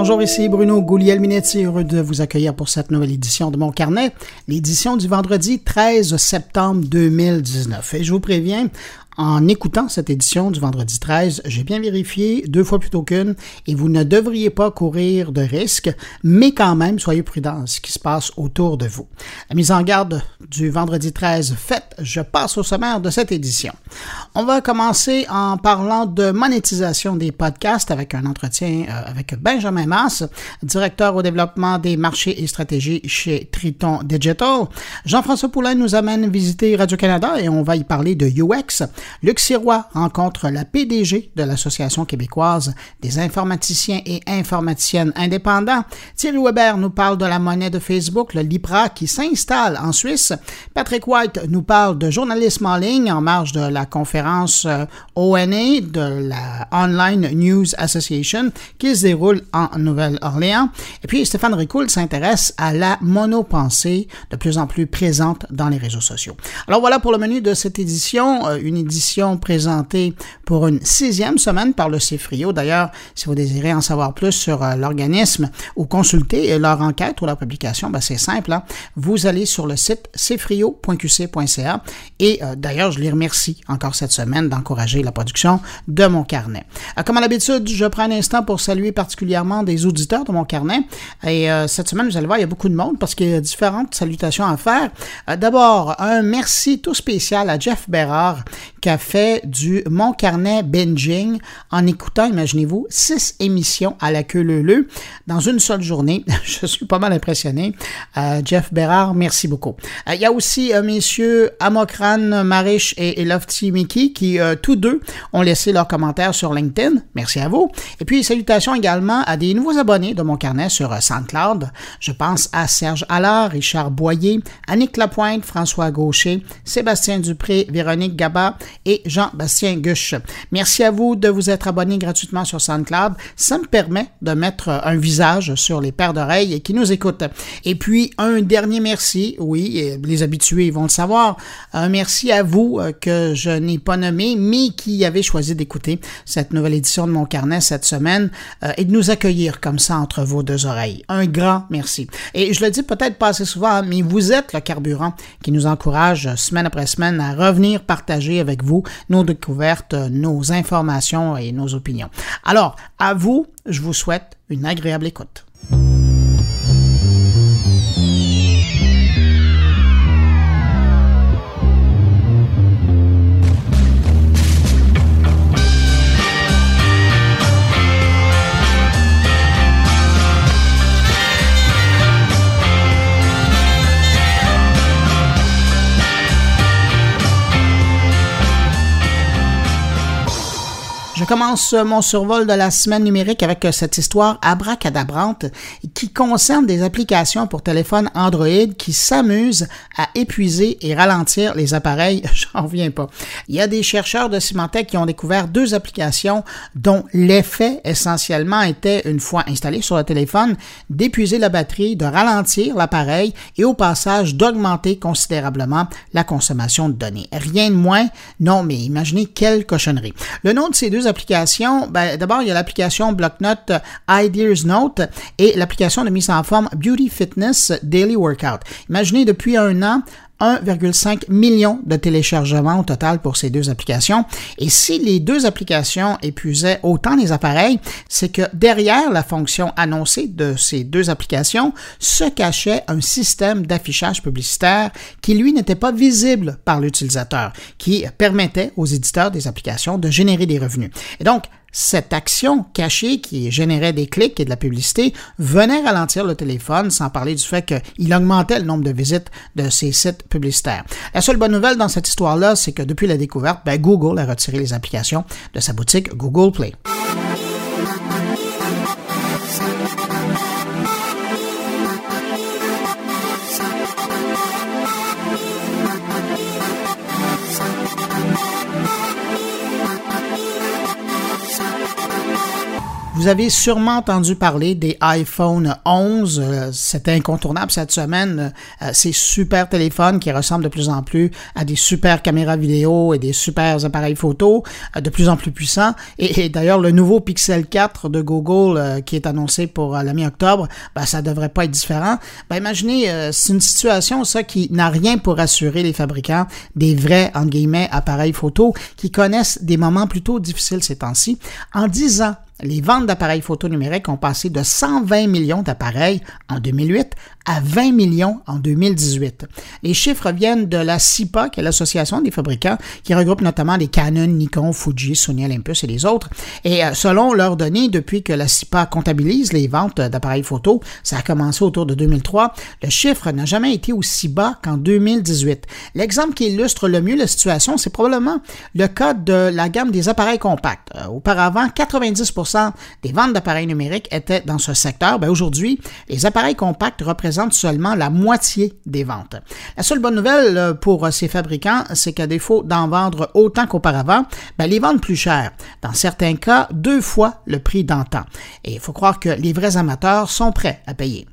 Bonjour, ici Bruno Gouliel-Minetti, heureux de vous accueillir pour cette nouvelle édition de mon carnet, l'édition du vendredi 13 septembre 2019. Et je vous préviens, en écoutant cette édition du vendredi 13, j'ai bien vérifié deux fois plutôt qu'une et vous ne devriez pas courir de risques, mais quand même, soyez prudents à ce qui se passe autour de vous. La mise en garde du vendredi 13 faite, je passe au sommaire de cette édition. On va commencer en parlant de monétisation des podcasts avec un entretien euh, avec Benjamin Mass, directeur au développement des marchés et stratégies chez Triton Digital. Jean-François Poulain nous amène visiter Radio-Canada et on va y parler de UX. Luc Sirois rencontre la PDG de l'Association québécoise des informaticiens et informaticiennes indépendants. Thierry Weber nous parle de la monnaie de Facebook, le Libra, qui s'installe en Suisse. Patrick White nous parle de journalisme en ligne en marge de la conférence euh, ONA de la Online News Association qui se déroule en Nouvelle-Orléans. Et puis Stéphane Ricoul s'intéresse à la monopensée de plus en plus présente dans les réseaux sociaux. Alors voilà pour le menu de cette édition, euh, une édition présentée pour une sixième semaine par le CFRIO. D'ailleurs, si vous désirez en savoir plus sur euh, l'organisme ou consulter leur enquête ou leur publication, ben, c'est simple. Hein. Vous allez sur le site cfrio.qc.ca et euh, d'ailleurs, je les remercie encore cette semaine d'encourager la production de mon carnet. Euh, comme à l'habitude, je prends un instant pour saluer particulièrement des auditeurs de mon carnet. Et cette semaine, vous allez voir, il y a beaucoup de monde parce qu'il y a différentes salutations à faire. D'abord, un merci tout spécial à Jeff Bérard a fait du Mon Carnet Binging en écoutant, imaginez-vous, six émissions à la queue leu dans une seule journée. Je suis pas mal impressionné. Euh, Jeff Bérard, merci beaucoup. Euh, il y a aussi euh, messieurs Amokran Marish et, Lofty Mickey qui, tous deux, ont laissé leurs commentaires sur LinkedIn. Merci à vous. Et puis, salutations également à des nouveaux abonnés de Mon Carnet sur SoundCloud. Je pense à Serge Allard, Richard Boyer, Annick Lapointe, François Gaucher, Sébastien Dupré, Véronique Gaba et Jean-Bastien Guche. Merci à vous de vous être abonné gratuitement sur SoundCloud. Ça me permet de mettre un visage sur les paires d'oreilles qui nous écoutent. Et puis, un dernier merci, oui, les habitués vont le savoir, un merci à vous euh, que je n'ai pas nommé, mais qui avez choisi d'écouter cette nouvelle édition de mon carnet cette semaine euh, et de nous accueillir comme ça entre vos deux oreilles. Un grand merci. Et je le dis peut-être pas assez souvent, mais vous êtes le carburant qui nous encourage semaine après semaine à revenir partager avec vous nos découvertes, nos informations et nos opinions. Alors, à vous, je vous souhaite une agréable écoute. Commence mon survol de la semaine numérique avec euh, cette histoire abracadabrante qui concerne des applications pour téléphone Android qui s'amusent à épuiser et ralentir les appareils. J'en reviens pas. Il y a des chercheurs de Symantec qui ont découvert deux applications dont l'effet essentiellement était, une fois installé sur le téléphone, d'épuiser la batterie, de ralentir l'appareil et au passage d'augmenter considérablement la consommation de données. Rien de moins. Non, mais imaginez quelle cochonnerie. Le nom de ces deux applications, ben, d'abord, il y a l'application Blocknote euh, Ideas Note et l'application de mise en forme Beauty Fitness Daily Workout. Imaginez depuis un an, 1,5 million de téléchargements au total pour ces deux applications. Et si les deux applications épuisaient autant les appareils, c'est que derrière la fonction annoncée de ces deux applications se cachait un système d'affichage publicitaire qui, lui, n'était pas visible par l'utilisateur, qui permettait aux éditeurs des applications de générer des revenus. Et donc, cette action cachée qui générait des clics et de la publicité venait ralentir le téléphone, sans parler du fait qu'il augmentait le nombre de visites de ces sites publicitaires. La seule bonne nouvelle dans cette histoire-là, c'est que depuis la découverte, ben, Google a retiré les applications de sa boutique Google Play. Vous avez sûrement entendu parler des iPhone 11. Euh, C'était incontournable cette semaine. Euh, ces super téléphones qui ressemblent de plus en plus à des super caméras vidéo et des super appareils photo, euh, de plus en plus puissants. Et, d'ailleurs, le nouveau Pixel 4 de Google qui est annoncé pour la mi-octobre, ben, ça devrait pas être différent. Ben, imaginez, c'est une situation, ça, qui n'a rien pour assurer les fabricants des vrais, en guillemets, appareils photo qui connaissent des moments plutôt difficiles ces temps-ci. En 10 ans, les ventes d'appareils photo numériques ont passé de 120 millions d'appareils en 2008 à 20 millions en 2018. Les chiffres viennent de la CIPA, qui est l'association des fabricants, qui regroupe notamment les Canon, Nikon, Fuji, Sony Olympus et les autres. Et euh, selon leurs données, depuis que la CIPA comptabilise les ventes d'appareils photo, ça a commencé autour de 2003, le chiffre n'a jamais été aussi bas qu'en 2018. L'exemple qui illustre le mieux la situation, c'est probablement le cas de la gamme des appareils compacts. Euh, auparavant, 90 des ventes d'appareils numériques étaient dans ce secteur. Ben aujourd'hui, les appareils compacts représentent seulement la moitié des ventes. La seule bonne nouvelle euh, pour euh, ces fabricants, c'est qu'à défaut d'en vendre autant qu'auparavant, ben, les vendent plus cher. Dans certains cas, deux fois le prix d'antan. Et il faut croire que les vrais amateurs sont prêts à payer.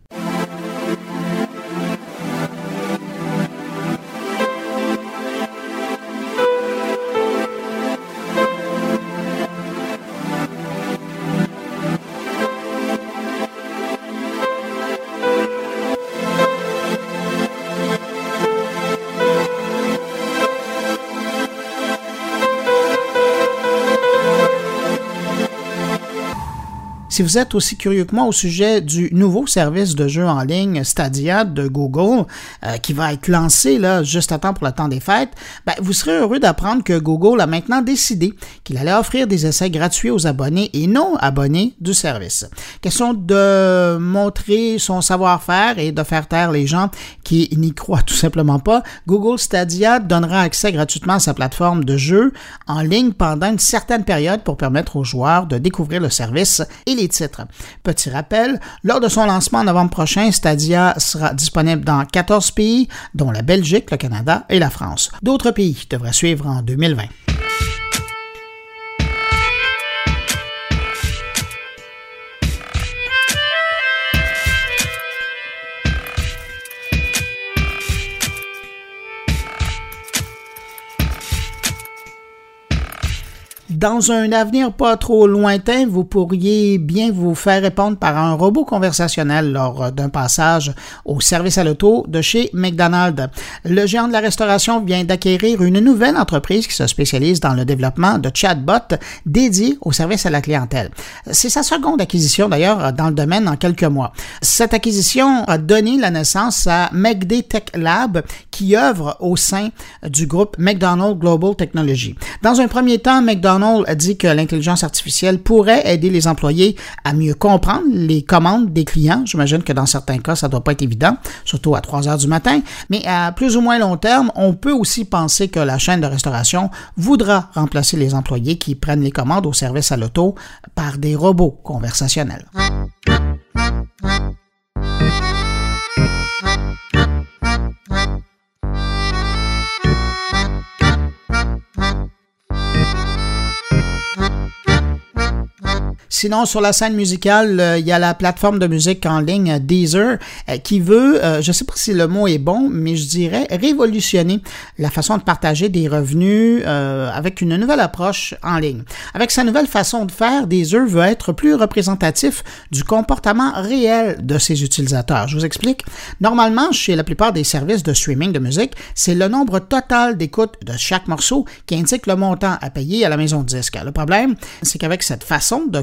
Si vous êtes aussi curieux que moi au sujet du nouveau service de jeu en ligne Stadia de Google, euh, qui va être lancé là juste à temps pour le temps des fêtes, ben, vous serez heureux d'apprendre que Google a maintenant décidé qu'il allait offrir des essais gratuits aux abonnés et non abonnés du service. Question de montrer son savoir-faire et de faire taire les gens qui n'y croient tout simplement pas. Google Stadia donnera accès gratuitement à sa plateforme de jeu en ligne pendant une certaine période pour permettre aux joueurs de découvrir le service et les Petit rappel, lors de son lancement en novembre prochain, Stadia sera disponible dans 14 pays, dont la Belgique, le Canada et la France. D'autres pays devraient suivre en 2020. Dans un avenir pas trop lointain, vous pourriez bien vous faire répondre par un robot conversationnel lors d'un passage au service à l'auto de chez McDonald's. Le géant de la restauration vient d'acquérir une nouvelle entreprise qui se spécialise dans le développement de chatbots dédiés au service à la clientèle. C'est sa seconde acquisition d'ailleurs dans le domaine en quelques mois. Cette acquisition a donné la naissance à McD Tech Lab qui œuvre au sein du groupe McDonald's Global Technology. Dans un premier temps, McDonald's a dit que l'intelligence artificielle pourrait aider les employés à mieux comprendre les commandes des clients. J'imagine que dans certains cas, ça ne doit pas être évident, surtout à 3 heures du matin. Mais à plus ou moins long terme, on peut aussi penser que la chaîne de restauration voudra remplacer les employés qui prennent les commandes au service à l'auto par des robots conversationnels. Sinon, sur la scène musicale, euh, il y a la plateforme de musique en ligne euh, Deezer euh, qui veut, je ne sais pas si le mot est bon, mais je dirais révolutionner la façon de partager des revenus avec une nouvelle approche en ligne. Avec sa nouvelle façon de faire, Deezer veut être plus représentatif du comportement réel de ses utilisateurs. Je vous explique. Normalement, chez la plupart des services de streaming de musique, c'est le nombre total d'écoutes de chaque morceau qui indique le montant à payer à la maison de disque. Le problème, c'est qu'avec cette façon de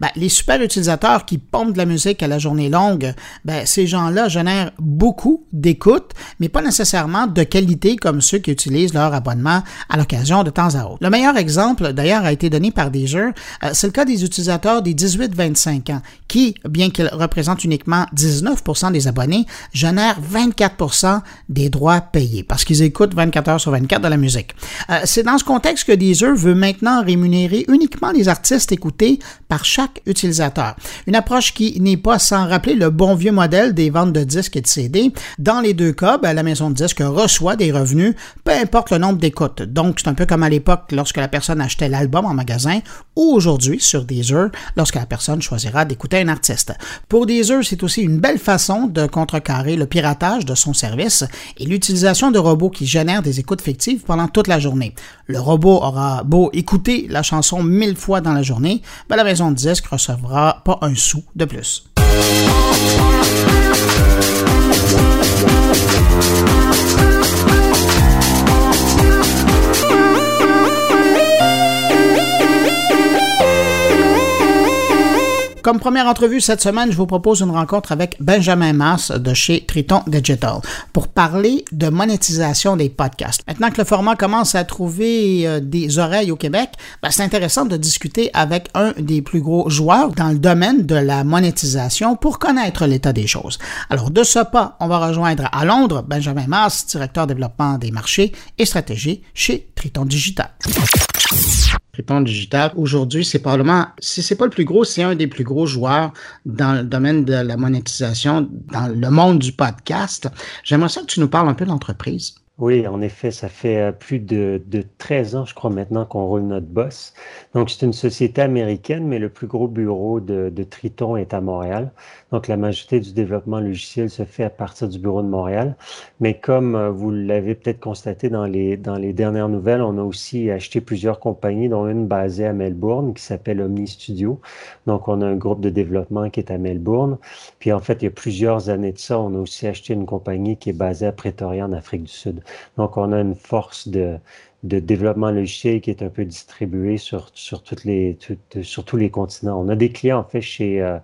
ben, les super utilisateurs qui pompent de la musique à la journée longue, ben, ces gens-là génèrent beaucoup d'écoute, mais pas nécessairement de qualité comme ceux qui utilisent leur abonnement à l'occasion de temps à autre. Le meilleur exemple, d'ailleurs, a été donné par des jeux. Euh, c'est le cas des utilisateurs des 18-25 ans, qui, bien qu'ils représentent uniquement 19% des abonnés, génèrent 24% des droits payés, parce qu'ils écoutent 24 heures sur 24 de la musique. Euh, c'est dans ce contexte que Deezer veut maintenant rémunérer uniquement les artistes écoutés par chaque utilisateur. Une approche qui n'est pas sans rappeler le bon vieux modèle des ventes de disques et de CD. Dans les deux cas, ben, la maison de disques reçoit des revenus, peu importe le nombre d'écoutes. Donc, c'est un peu comme à l'époque lorsque la personne achetait l'album en magasin ou aujourd'hui sur Deezer lorsque la personne choisira d'écouter un artiste. Pour Deezer, c'est aussi une belle façon de contrecarrer le piratage de son service et l'utilisation de robots qui génèrent des écoutes fictives pendant toute la journée. Le robot aura beau écouter la chanson mille fois dans la journée, ben la maison de disques recevra pas un sou de plus. Comme première entrevue cette semaine, je vous propose une rencontre avec Benjamin Mass de chez Triton Digital pour parler de monétisation des podcasts. Maintenant que le format commence à trouver euh, des oreilles au Québec, ben, c'est intéressant de discuter avec un des plus gros joueurs dans le domaine de la monétisation pour connaître l'état des choses. Alors de ce pas, on va rejoindre à Londres Benjamin Mass, directeur développement des marchés et stratégie chez Triton Digital. Digital, aujourd'hui, c'est probablement, si c'est pas le plus gros, c'est un des plus gros joueurs dans le domaine de la monétisation, dans le monde du podcast. J'aimerais ça que tu nous parles un peu de l'entreprise. Oui, en effet, ça fait euh, plus de, de 13 ans, je crois maintenant, qu'on roule notre boss. Donc, c'est une société américaine, mais le plus gros bureau de, de, Triton est à Montréal. Donc, la majorité du développement logiciel se fait à partir du bureau de Montréal. Mais comme euh, vous l'avez peut-être constaté dans les, dans les dernières nouvelles, on a aussi acheté plusieurs compagnies, dont une basée à Melbourne qui s'appelle Omni Studio. Donc, on a un groupe de développement qui est à Melbourne. Puis, en fait, il y a plusieurs années de ça, on a aussi acheté une compagnie qui est basée à Pretoria, en Afrique du Sud. Donc, on a une force de, développement logiciel qui est un peu distribuée sur, sur, les, sur tous les continents. On a des clients, en fait, chez, euh,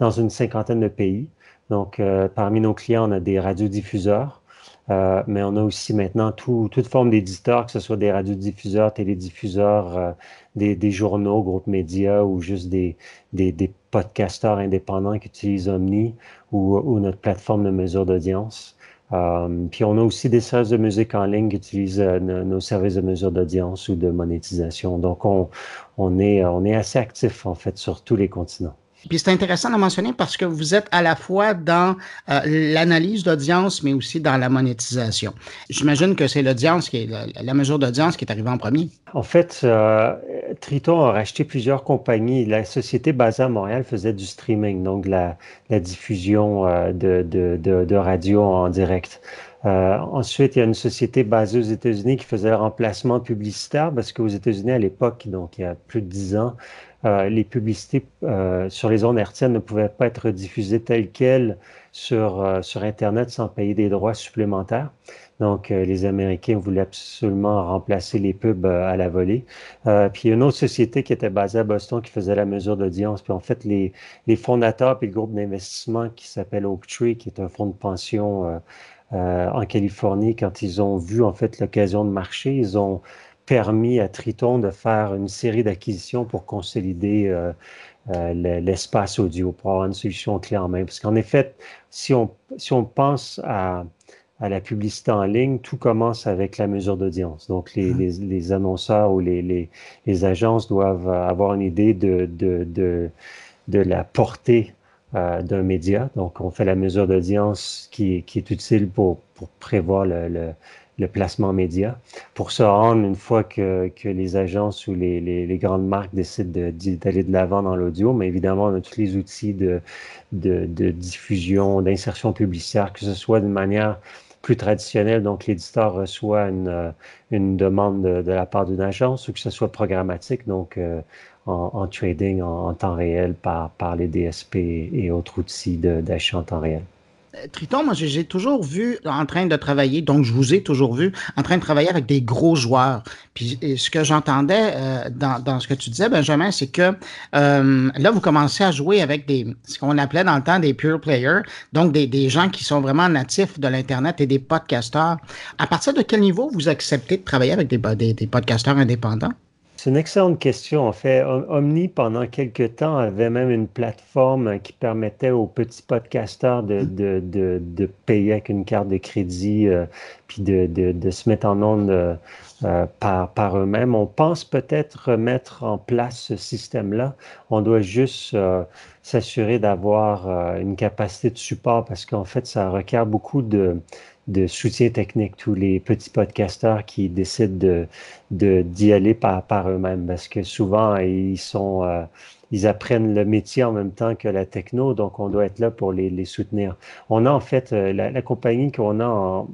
dans une cinquantaine de pays. Donc, euh, parmi nos clients, on a des radiodiffuseurs, euh, mais on a aussi maintenant tout, toute forme d'éditeurs, que ce soit des radiodiffuseurs, télédiffuseurs, euh, des, journaux, groupes médias ou juste des, des, podcasteurs indépendants qui utilisent Omni ou notre plateforme de mesure d'audience. Euh, puis on a aussi des services de musique en ligne qui utilisent euh, nos, services de mesure d'audience ou de monétisation. Donc on, est, on est assez actif en fait sur tous les continents. Puis c'est intéressant de mentionner parce que vous êtes à la fois dans euh, l'analyse d'audience, mais aussi dans la monétisation. J'imagine que c'est l'audience qui est la, mesure d'audience qui est arrivée en premier. En fait, euh, Triton a racheté plusieurs compagnies. La société basée à Montréal faisait du streaming, donc la, la diffusion euh, de, de, radio en direct. Ensuite, il y a une société basée aux États-Unis qui faisait le remplacement publicitaire parce qu'aux États-Unis, à l'époque, donc il y a plus de dix ans, euh, les publicités euh, sur les ondes hertziennes ne pouvaient pas être diffusées telles quelles sur, euh, sur Internet sans payer des droits supplémentaires. Donc, les Américains voulaient absolument remplacer les pubs à la volée. puis, il y a une autre société qui était basée à Boston qui faisait la mesure d'audience. Puis, en fait, les, les fondateurs puis le groupe d'investissement qui s'appelle Oaktree, qui est un fonds de pension en Californie, quand ils ont vu, en fait, l'occasion de marcher, ils ont permis à Triton de faire une série d'acquisitions pour consolider euh, euh, l'espace audio, pour avoir une solution clé en main. Parce qu'en effet, si on, si on pense à, à la publicité en ligne, tout commence avec la mesure d'audience. Donc, les, mmh. les, les, annonceurs ou les, les, les, agences doivent avoir une idée de, de, de, de la portée euh, d'un média. Donc, on fait la mesure d'audience qui, qui est utile pour, pour prévoir le, le, le placement média pour se rendre une fois que, que les agences ou les, les, les grandes marques décident d'aller de l'avant dans l'audio. Mais évidemment, on a tous les outils de, de, de diffusion, d'insertion publicitaire, que ce soit d'une manière plus traditionnelle, donc l'éditeur reçoit une, une demande de, de la part d'une agence ou que ce soit programmatique, donc euh, en, en, trading en, en, temps réel par, par les DSP et autres outils d'achat en temps réel. Triton, moi, j'ai toujours vu en train de travailler, donc je vous ai toujours vu en train de travailler avec des gros joueurs. Puis ce que j'entendais euh, dans, dans, ce que tu disais, Benjamin, c'est que euh, là, vous commencez à jouer avec des ce qu'on appelait dans le temps des pure players, donc des, des gens qui sont vraiment natifs de l'Internet et des podcasteurs. À partir de quel niveau vous acceptez de travailler avec des, des, des podcasteurs indépendants? C'est une excellente question. En fait, Omni, pendant quelques temps, avait même une plateforme qui permettait aux petits podcasteurs de, mm. de, de, de payer avec une carte de crédit, euh, puis de, de, se mettre en onde euh, par, par eux-mêmes. On pense peut-être mettre en place ce système-là. On doit juste euh, s'assurer d'avoir une capacité de support parce qu'en fait, ça requiert beaucoup de de soutien technique, tous les petits podcasteurs qui décident de, de d'y aller par, eux-mêmes parce que souvent ils sont euh, ils apprennent le métier en même temps que la techno, donc on doit être là pour les, soutenir. On a en fait euh, la, compagnie qu'on a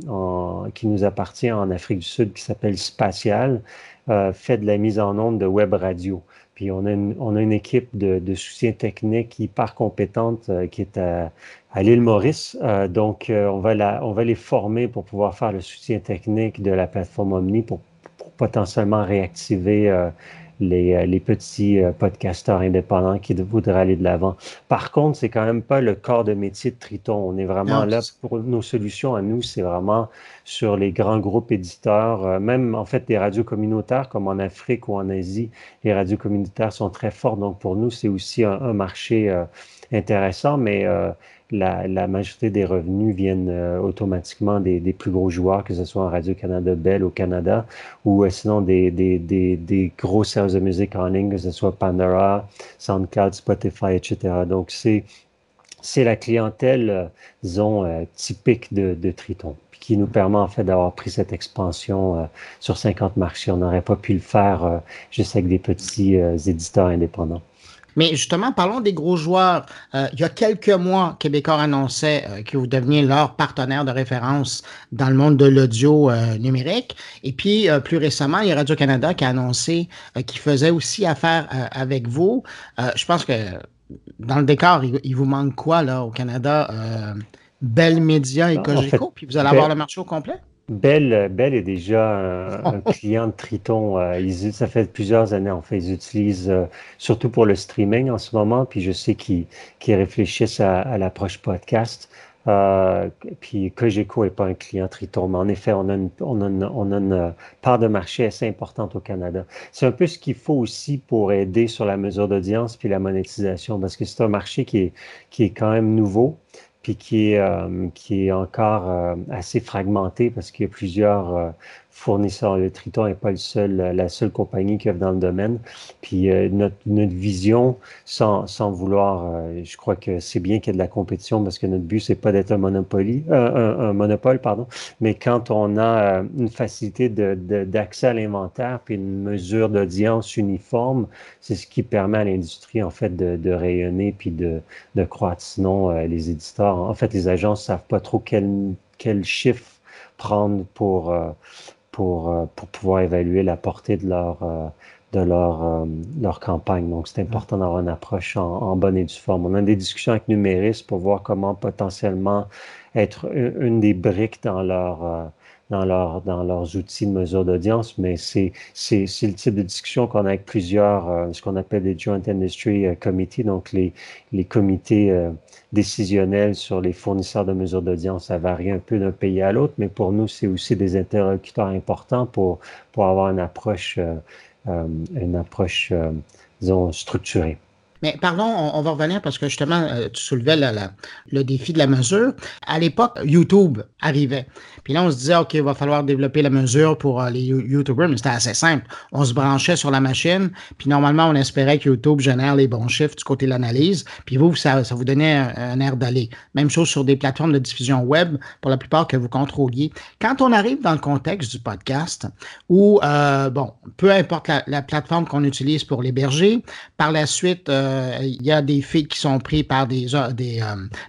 en, qui nous appartient en Afrique du Sud qui s'appelle Spatial euh, fait de la mise en onde de web radio. Puis on a une, on a une équipe de, soutien technique hyper compétente qui est à, à l'île Maurice. Euh, donc, euh, on, va la, on va les former pour pouvoir faire le soutien technique de la plateforme Omni pour, potentiellement réactiver euh, les, les, petits podcasteurs indépendants qui voudraient aller de l'avant. Par contre, c'est quand même pas le corps de métier de Triton. On est vraiment là pour nos solutions à nous, c'est vraiment sur les grands groupes éditeurs, même en fait des radios communautaires comme en Afrique ou en Asie, les radios communautaires sont très fortes. Donc pour nous, c'est aussi un, un marché intéressant, mais la, majorité des revenus viennent euh, automatiquement des, plus gros joueurs, que ce soit en Radio-Canada Bell au Canada, ou euh, sinon des, des, gros services de musique en ligne, que ce soit Pandora, SoundCloud, Spotify, etc. Donc, c'est, c'est la clientèle, euh, disons, typique de, de, Triton, qui nous permet en fait d'avoir pris cette expansion sur 50 marchés. On n'aurait pas pu le faire juste avec des petits éditeurs indépendants. Mais justement, parlons des gros joueurs. Euh, il y a quelques mois, Québécois annonçait euh, que vous deveniez leur partenaire de référence dans le monde de l'audio euh, numérique. Et puis, plus récemment, il y a Radio-Canada qui a annoncé qu'il faisait aussi affaire avec vous. je pense que dans le décor, il, vous manque quoi là au Canada? Bell Media et Cogeco, puis vous allez avoir le marché au complet? Bell, est déjà un, client de Triton. Euh, ça fait plusieurs années, en fait, ils utilisent euh, surtout pour le streaming en ce moment. Puis je sais qu'ils réfléchissent à, l'approche podcast. Euh, puis Cogeco n'est pas un client Triton, mais en effet, on a une, on a on a une part de marché assez importante au Canada. C'est un peu ce qu'il faut aussi pour aider sur la mesure d'audience puis la monétisation, parce que c'est un marché qui est, qui est quand même nouveau puis qui est, euh, qui est encore euh, assez fragmenté parce qu'il y a plusieurs euh, fournisseur. Le Triton n'est pas le seul, la seule compagnie qui est dans le domaine. Puis euh, notre, notre, vision, sans, sans vouloir, euh, je crois que c'est bien qu'il y ait de la compétition parce que notre but, c'est pas d'être un, monopole, euh, un, monopole, pardon, mais quand on a une facilité d'accès de, à l'inventaire puis une mesure d'audience uniforme, c'est ce qui permet à l'industrie, en fait, de, de, rayonner puis de, de croître. Sinon, les éditeurs, en fait, les agences savent pas trop quel, quel chiffre prendre pour, pour, euh, pour pouvoir évaluer la portée de leur, euh, de leur, euh, leur campagne. Donc, c'est important d'avoir une approche en, bonne et due forme. On a des discussions avec Numéris pour voir comment potentiellement être une, des briques dans leur dans, leur, dans leurs outils de mesure d'audience, mais c'est, le type de discussion qu'on a avec plusieurs, ce qu'on appelle les Joint Industry Committee, donc les, les comités décisionnel sur les fournisseurs de mesures d'audience. Ça varie un peu d'un pays à l'autre, mais pour nous, c'est aussi des interlocuteurs importants pour, pour avoir une approche, euh, euh, une approche euh, disons, structurée. Mais pardon, on, va revenir parce que justement, tu soulevais le défi de la mesure. À l'époque, YouTube arrivait. Puis là, on se disait, OK, il va falloir développer la mesure pour euh, les YouTubers, mais c'était assez simple. On se branchait sur la machine, puis normalement, on espérait que YouTube génère les bons chiffres du côté de l'analyse, puis vous, ça, vous donnait un, air d'aller. Même chose sur des plateformes de diffusion web, pour la plupart que vous contrôliez. Quand on arrive dans le contexte du podcast, où, euh, bon, peu importe la, plateforme qu'on utilise pour l'héberger, par la suite, euh, il y a des feeds qui sont pris par des, des,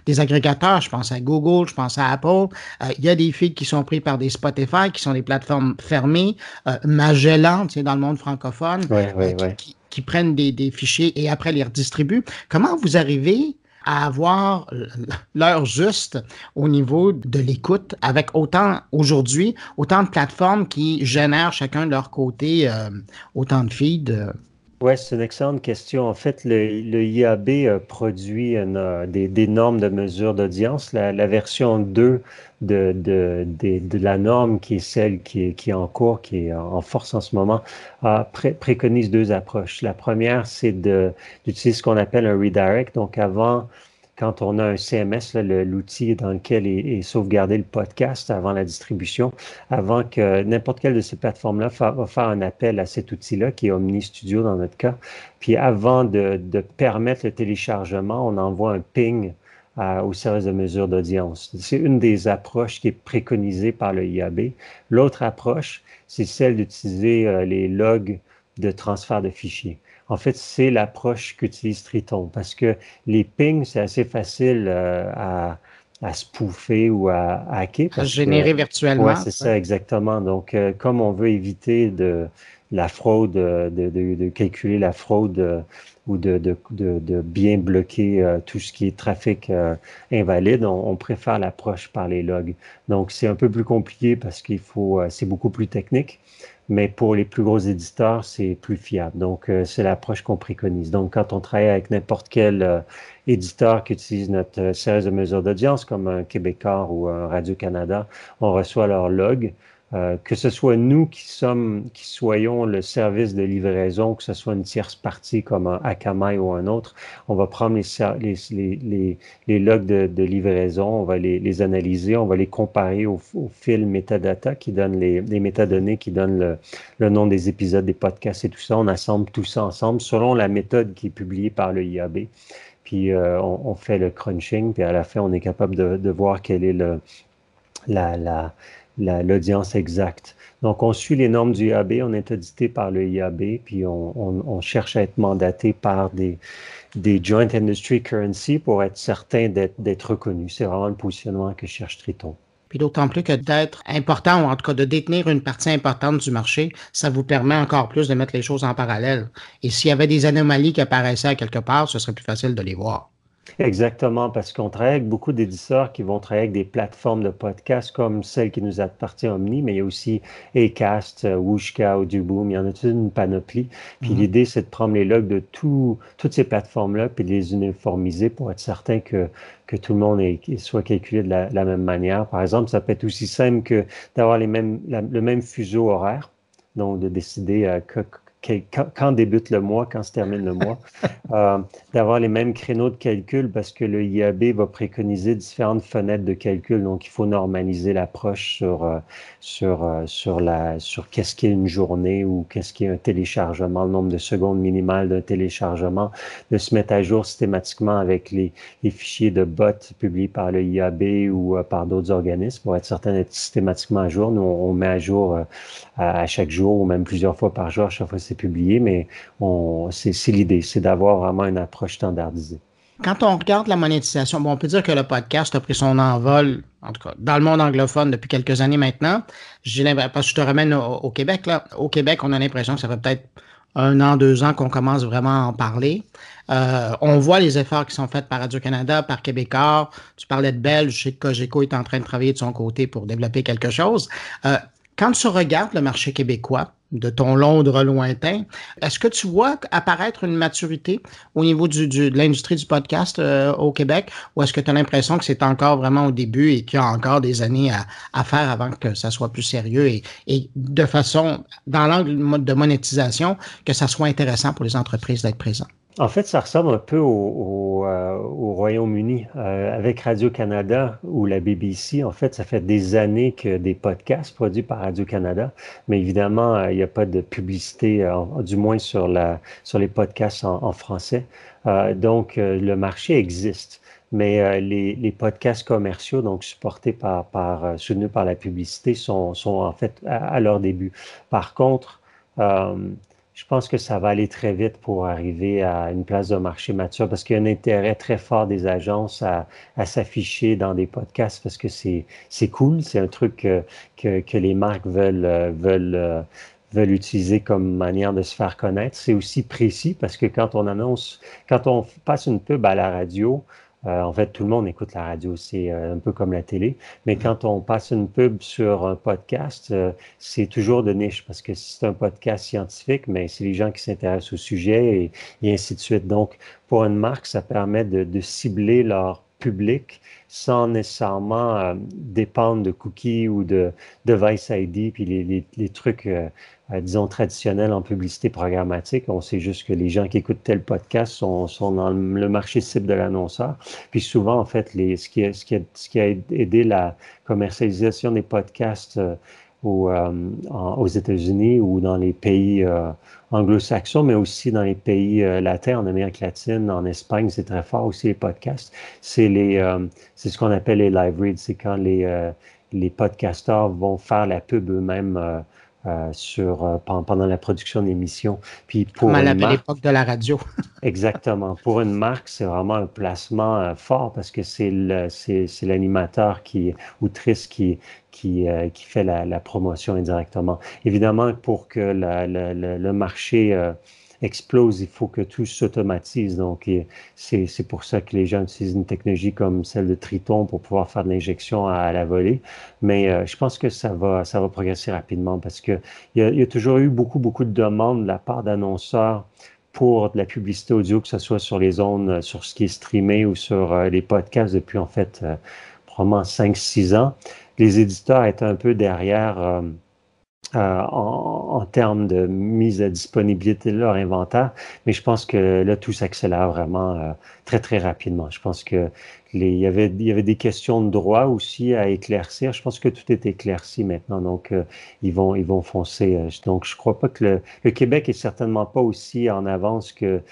des agrégateurs, je pense à Google, je pense à Apple, il y a des feeds qui sont pris par des Spotify, qui sont des plateformes fermées, euh, Magellan, tu sais, dans le monde francophone, euh, qui, prennent des, fichiers et après les redistribuent. Comment vous arrivez à avoir l'heure juste au niveau de l'écoute avec autant aujourd'hui, autant de plateformes qui génèrent chacun de leur côté euh, autant de feeds? Oui, c'est une excellente question. En fait, le, IAB a produit des, normes de mesure d'audience. La, version 2 de, de, la norme, qui est celle qui est, en cours, qui est en force en ce moment, préconise deux approches. La première, c'est d'utiliser ce qu'on appelle un redirect. Donc, avant quand on a un CMS, l'outil dans lequel est, sauvegardé le podcast avant la distribution, avant que n'importe quelle de ces plateformes-là va faire un appel à cet outil-là, qui est Omni Studio dans notre cas. Puis avant de, permettre le téléchargement, on envoie un ping au service de mesure d'audience. C'est une des approches qui est préconisée par le IAB. L'autre approche, c'est celle d'utiliser euh, les logs de transfert de fichiers. En fait, c'est l'approche qu'utilise Triton parce que les pings, c'est assez facile euh, à, à spoofer ou à, hacker. À générer virtuellement. Oui, c'est ça, exactement. Donc, euh, comme on veut éviter de la fraude, de, de, calculer la fraude euh, ou de, de, bien bloquer tout ce qui est trafic invalide, on, on préfère l'approche par les logs. Donc, c'est un peu plus compliqué parce qu'il faut, c'est beaucoup plus technique mais pour les plus gros éditeurs, c'est plus fiable. Donc, euh, c'est l'approche qu'on préconise. Donc, quand on travaille avec n'importe quel euh, éditeur qui utilise notre euh, service de mesure d'audience, comme un Québécois ou un Radio-Canada, on reçoit leur log. Euh, que ce soit nous qui sommes, qui soyons le service de livraison, que ce soit une tierce partie comme un Akamai ou un autre, on va prendre les, logs de, livraison, on va les, analyser, on va les comparer au, fil metadata qui donne les, métadonnées qui donnent le, nom des épisodes, des podcasts et tout ça. On assemble tout ça ensemble selon la méthode qui est publiée par le IAB. Puis euh, on, fait le crunching, puis à la fin, on est capable de, voir quel est le, la l'audience exacte. Donc, on suit les normes du IAB, on est audité par le IAB, puis on, cherche à être mandaté par des, des Joint Industry Currency pour être certain d'être reconnu. C'est vraiment le positionnement que cherche Triton. Puis d'autant plus que d'être important, ou en tout cas de détenir une partie importante du marché, ça vous permet encore plus de mettre les choses en parallèle. Et s'il y avait des anomalies qui apparaissaient à quelque part, ce serait plus facile de les voir. Exactement, parce qu'on travaille avec beaucoup d'éditeurs qui vont travailler avec des plateformes de podcast comme celle qui nous appartient Omni, mais il y a aussi Acast, euh, Wooshka, Audioboom, il y en a toute une panoplie. Puis mm-hmm. l'idée, c'est de prendre les logs de tout, toutes ces plateformes-là puis de les uniformiser pour être certain que, que tout le monde est, soit calculé de la, même manière. Par exemple, ça peut être aussi simple que d'avoir le même fuseau horaire, donc de décider à euh, quand, débute le mois, quand se termine le mois, euh, d'avoir les mêmes créneaux de calcul parce que le IAB va préconiser différentes fenêtres de calcul. Donc, il faut normaliser l'approche sur, euh, sur, euh, sur, la, sur qu'est-ce qu'est une journée ou qu'est-ce qu'est un téléchargement, le nombre de secondes minimales d'un téléchargement, de se mettre à jour systématiquement avec les, les fichiers de bots publiés par le IAB ou par d'autres organismes pour être certain d'être systématiquement à jour. Nous, on, met à jour à, chaque jour ou même plusieurs fois par jour, à chaque fois c'est publié, mais c'est l'idée, c'est d'avoir vraiment une approche standardisée. Quand on regarde la monétisation, on peut dire que le podcast a pris son envol, en tout cas, dans le monde anglophone depuis quelques années maintenant. Parce que je te ramène au, Québec, là. Au Québec, on a l'impression que ça fait peut-être un an, deux ans qu'on commence vraiment à en parler. Euh, on voit les efforts qui sont faits par Radio-Canada, par Québécois. Tu parlais de Belge, je sais que Cogeco est en train de travailler de son côté pour développer quelque chose. Euh, quand tu regardes le marché québécois, de ton Londres lointain, est-ce que tu vois apparaître une maturité au niveau du, de l'industrie du podcast euh, au Québec ou est-ce que tu as l'impression que c'est encore vraiment au début et qu'il y a encore des années à, à faire avant que ça soit plus sérieux et, et de façon, dans l'angle de monétisation, que ça soit intéressant pour les entreprises d'être présentes? En fait, ça ressemble un peu au, euh, Royaume-Uni. Euh, avec Radio-Canada ou la BBC, en fait, ça fait des années que des podcasts produits par Radio-Canada, mais évidemment, euh, il n'y a pas de publicité, du moins sur, la, sur les podcasts en, français. donc, le marché existe. Mais les, les, podcasts commerciaux, donc supportés par, par soutenus par la publicité, sont, sont en fait à, à leur début. Par contre, je pense que ça va aller très vite pour arriver à une place de marché mature parce qu'il y a un intérêt très fort des agences à, s'afficher dans des podcasts parce que c'est, cool, c'est un truc que, les marques euh, euh, veulent utiliser comme manière de se faire connaître. C'est aussi précis parce que quand on annonce, quand on passe une pub à la radio, Euh, en fait, tout le monde écoute la radio, c'est un peu comme la télé. Mais quand on passe une pub sur un podcast, c'est toujours de niche parce que c'est un podcast scientifique, mais c'est les gens qui s'intéressent au sujet et, ainsi de suite. Donc, pour une marque, ça permet de cibler leur public sans nécessairement euh, dépendre de cookies ou de device ID, puis les, trucs, euh, euh, disons, traditionnels en publicité programmatique. On sait juste que les gens qui écoutent tel podcast sont, dans le marché cible de l'annonceur. Puis souvent, en fait, ce qui a aidé la commercialisation des podcasts aux États-Unis ou dans les pays anglo-saxons, mais aussi dans les pays euh, latins, en Amérique latine, en Espagne, c'est très fort aussi les podcasts. C'est les, euh, c'est ce qu'on appelle les live reads, c'est quand les euh, les podcasteurs vont faire la pub eux-mêmes euh, sur, euh, pendant la production d'émissions. Puis pour Comme à l'époque de la radio. exactement. Pour une marque, c'est vraiment un placement euh, fort parce que c'est l'animateur qui, ou triste qui, qui, qui fait la, la, promotion indirectement. Évidemment, pour que la, le marché explose, il faut que tout s'automatise. Donc, c'est pour ça que les gens utilisent une technologie comme celle de Triton pour pouvoir faire de l'injection à, la volée. Mais euh, je pense que ça va, ça va progresser rapidement parce qu'il y, a, y a toujours eu beaucoup, beaucoup de demandes de la part d'annonceurs pour de la publicité audio, que ce soit sur les zones, euh, sur ce qui est streamé ou sur euh, les podcasts depuis en fait probablement 5-6 ans. Les éditeurs étaient un peu derrière en, termes de mise à disponibilité de leur inventaire, mais je pense que là, tout s'accélère vraiment euh, très, très rapidement. Je pense que il, y avait, des questions de droit aussi à éclaircir. Je pense que tout est éclairci maintenant, donc euh, ils, vont, ils vont foncer. donc, je crois pas que le, le, Québec est certainement pas aussi en avance que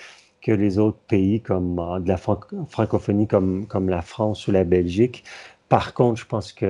que les autres pays comme de la francophonie comme, comme la France ou la Belgique. Par contre, je pense que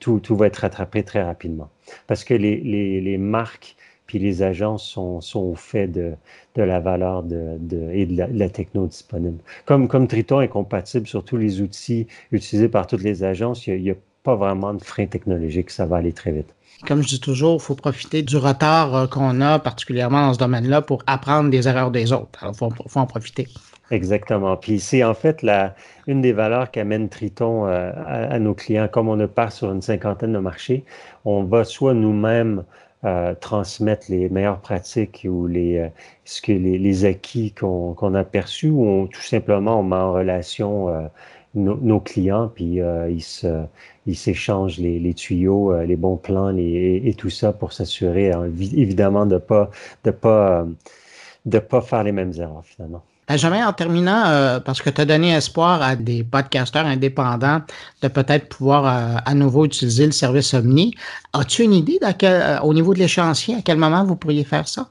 tout, va être rattrapé très rapidement parce que les, marques puis les agences sont, au fait de, la valeur de, et de la, techno disponible. Comme, Triton est compatible sur tous les outils utilisés par toutes les agences, il n'y a, pas vraiment de frein technologique, ça va aller très vite. Comme je dis toujours, il faut profiter du retard euh, qu'on a, particulièrement dans ce domaine-là, pour apprendre des erreurs des autres. Alors, il faut en profiter. Exactement. Puis c'est en fait la, une des valeurs qu'amène Triton euh, à, nos clients. Comme on ne part sur une cinquantaine de marchés, on va soit nous-mêmes euh, transmettre les meilleures pratiques ou les, euh, ce que les, les acquis qu'on a perçus ou on, tout simplement on met en relation nos clients puis ils s'échangent les, les, tuyaux, les bons plans les, et, tout ça pour s'assurer hein, évidemment de pas de pas de pas faire les mêmes erreurs finalement. Benjamin, en terminant, euh, parce que tu as donné espoir à des podcasteurs indépendants de peut-être pouvoir euh, à nouveau utiliser le service Omni, as-tu une idée euh, au niveau de l'échéancier, à quel moment vous pourriez faire ça?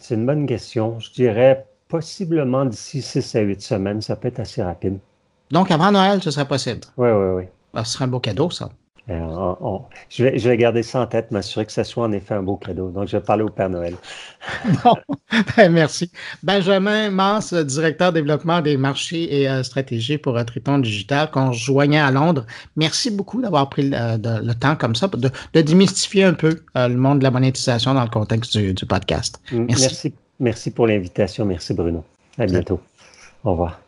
c'est une bonne question. Je dirais possiblement d'ici 6 à 8 semaines, ça peut être assez rapide. Donc avant Noël, ce serait possible? Oui, oui, oui. Ah, ce serait un beau cadeau, ça. Euh, je, vais, garder ça en tête, m'assurer que ce soit en effet un beau cadeau. Donc, je vais parler au Père Noël. bon, ben, merci. Benjamin Mans, directeur développement des marchés et euh, stratégie pour euh, Triton Digital, qu'on rejoignait à Londres. Merci beaucoup d'avoir pris le, temps comme ça de, démystifier un peu le monde de la monétisation dans le contexte du, podcast. Merci. Merci, merci pour l'invitation. Merci, Bruno. À bientôt. Au revoir.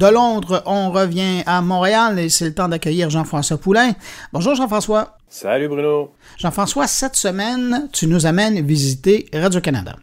De Londres, on revient à Montréal et c'est le temps d'accueillir Jean-François Poulain. Bonjour Jean-François. Salut Bruno. Jean-François, cette semaine, tu nous amènes visiter Radio-Canada.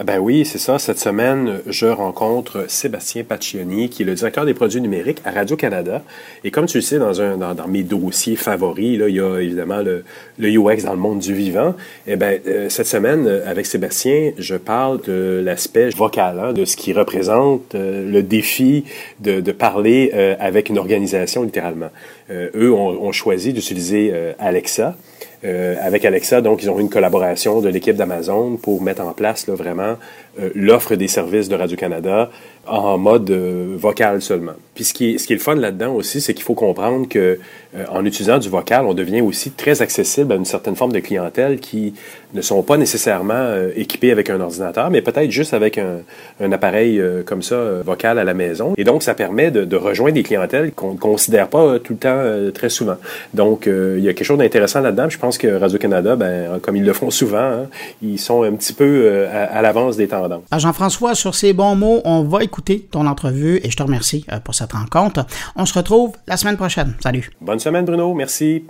Ah ben oui, c'est ça. Cette semaine, je rencontre Sébastien Paccioni, qui est le directeur des produits numériques à Radio-Canada. Et comme tu le sais, dans, un, dans, mes dossiers favoris, là, il y a évidemment le, le UX dans le monde du vivant. Et eh ben, euh, cette semaine, avec Sébastien, je parle de l'aspect vocal, hein, de ce qui représente euh, le défi de, de parler euh, avec une organisation, littéralement. eux ont, ont choisi d'utiliser Alexa. Euh, avec Alexa, donc, ils ont eu une collaboration de l'équipe d'Amazon pour mettre en place là, vraiment euh, l'offre des services de Radio-Canada en mode vocal seulement. Puis ce qui est, ce qui est le fun là-dedans aussi, c'est qu'il faut comprendre que en utilisant du vocal, on devient aussi très accessible à une certaine forme de clientèle qui ne sont pas nécessairement équipés avec un ordinateur, mais peut-être juste avec un, appareil comme ça vocal à la maison. Et donc, ça permet de, rejoindre des clientèles qu'on ne considère pas tout le temps très souvent. Donc, il y a quelque chose d'intéressant là-dedans. Je pense que Radio-Canada, ben, comme ils le font souvent, hein, ils sont un petit peu à, à l'avance des tendances. Jean-François, sur ces bons mots, on va écouter ton entrevue et je te remercie pour cette rencontre. On se retrouve la semaine prochaine. Salut. Bonne semaine, Bruno. Merci.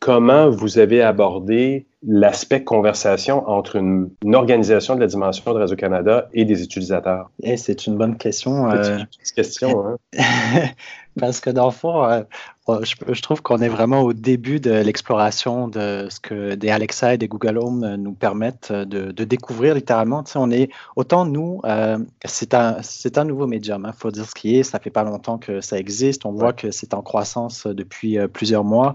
Comment vous avez abordé l'aspect conversation entre une, organisation de la dimension de Radio-Canada et des utilisateurs? Eh, c'est une bonne question. Euh... question, hein? Parce que dans le fond, euh, je, trouve qu'on est vraiment au début de l'exploration de ce que des Alexa et des Google Home euh, nous permettent euh, de, découvrir littéralement. Tu sais, on est autant nous, euh, c'est un, un nouveau médium. Il hein, faut dire ce qui est. Ça fait pas longtemps que ça existe. On voit que c'est en croissance depuis plusieurs mois.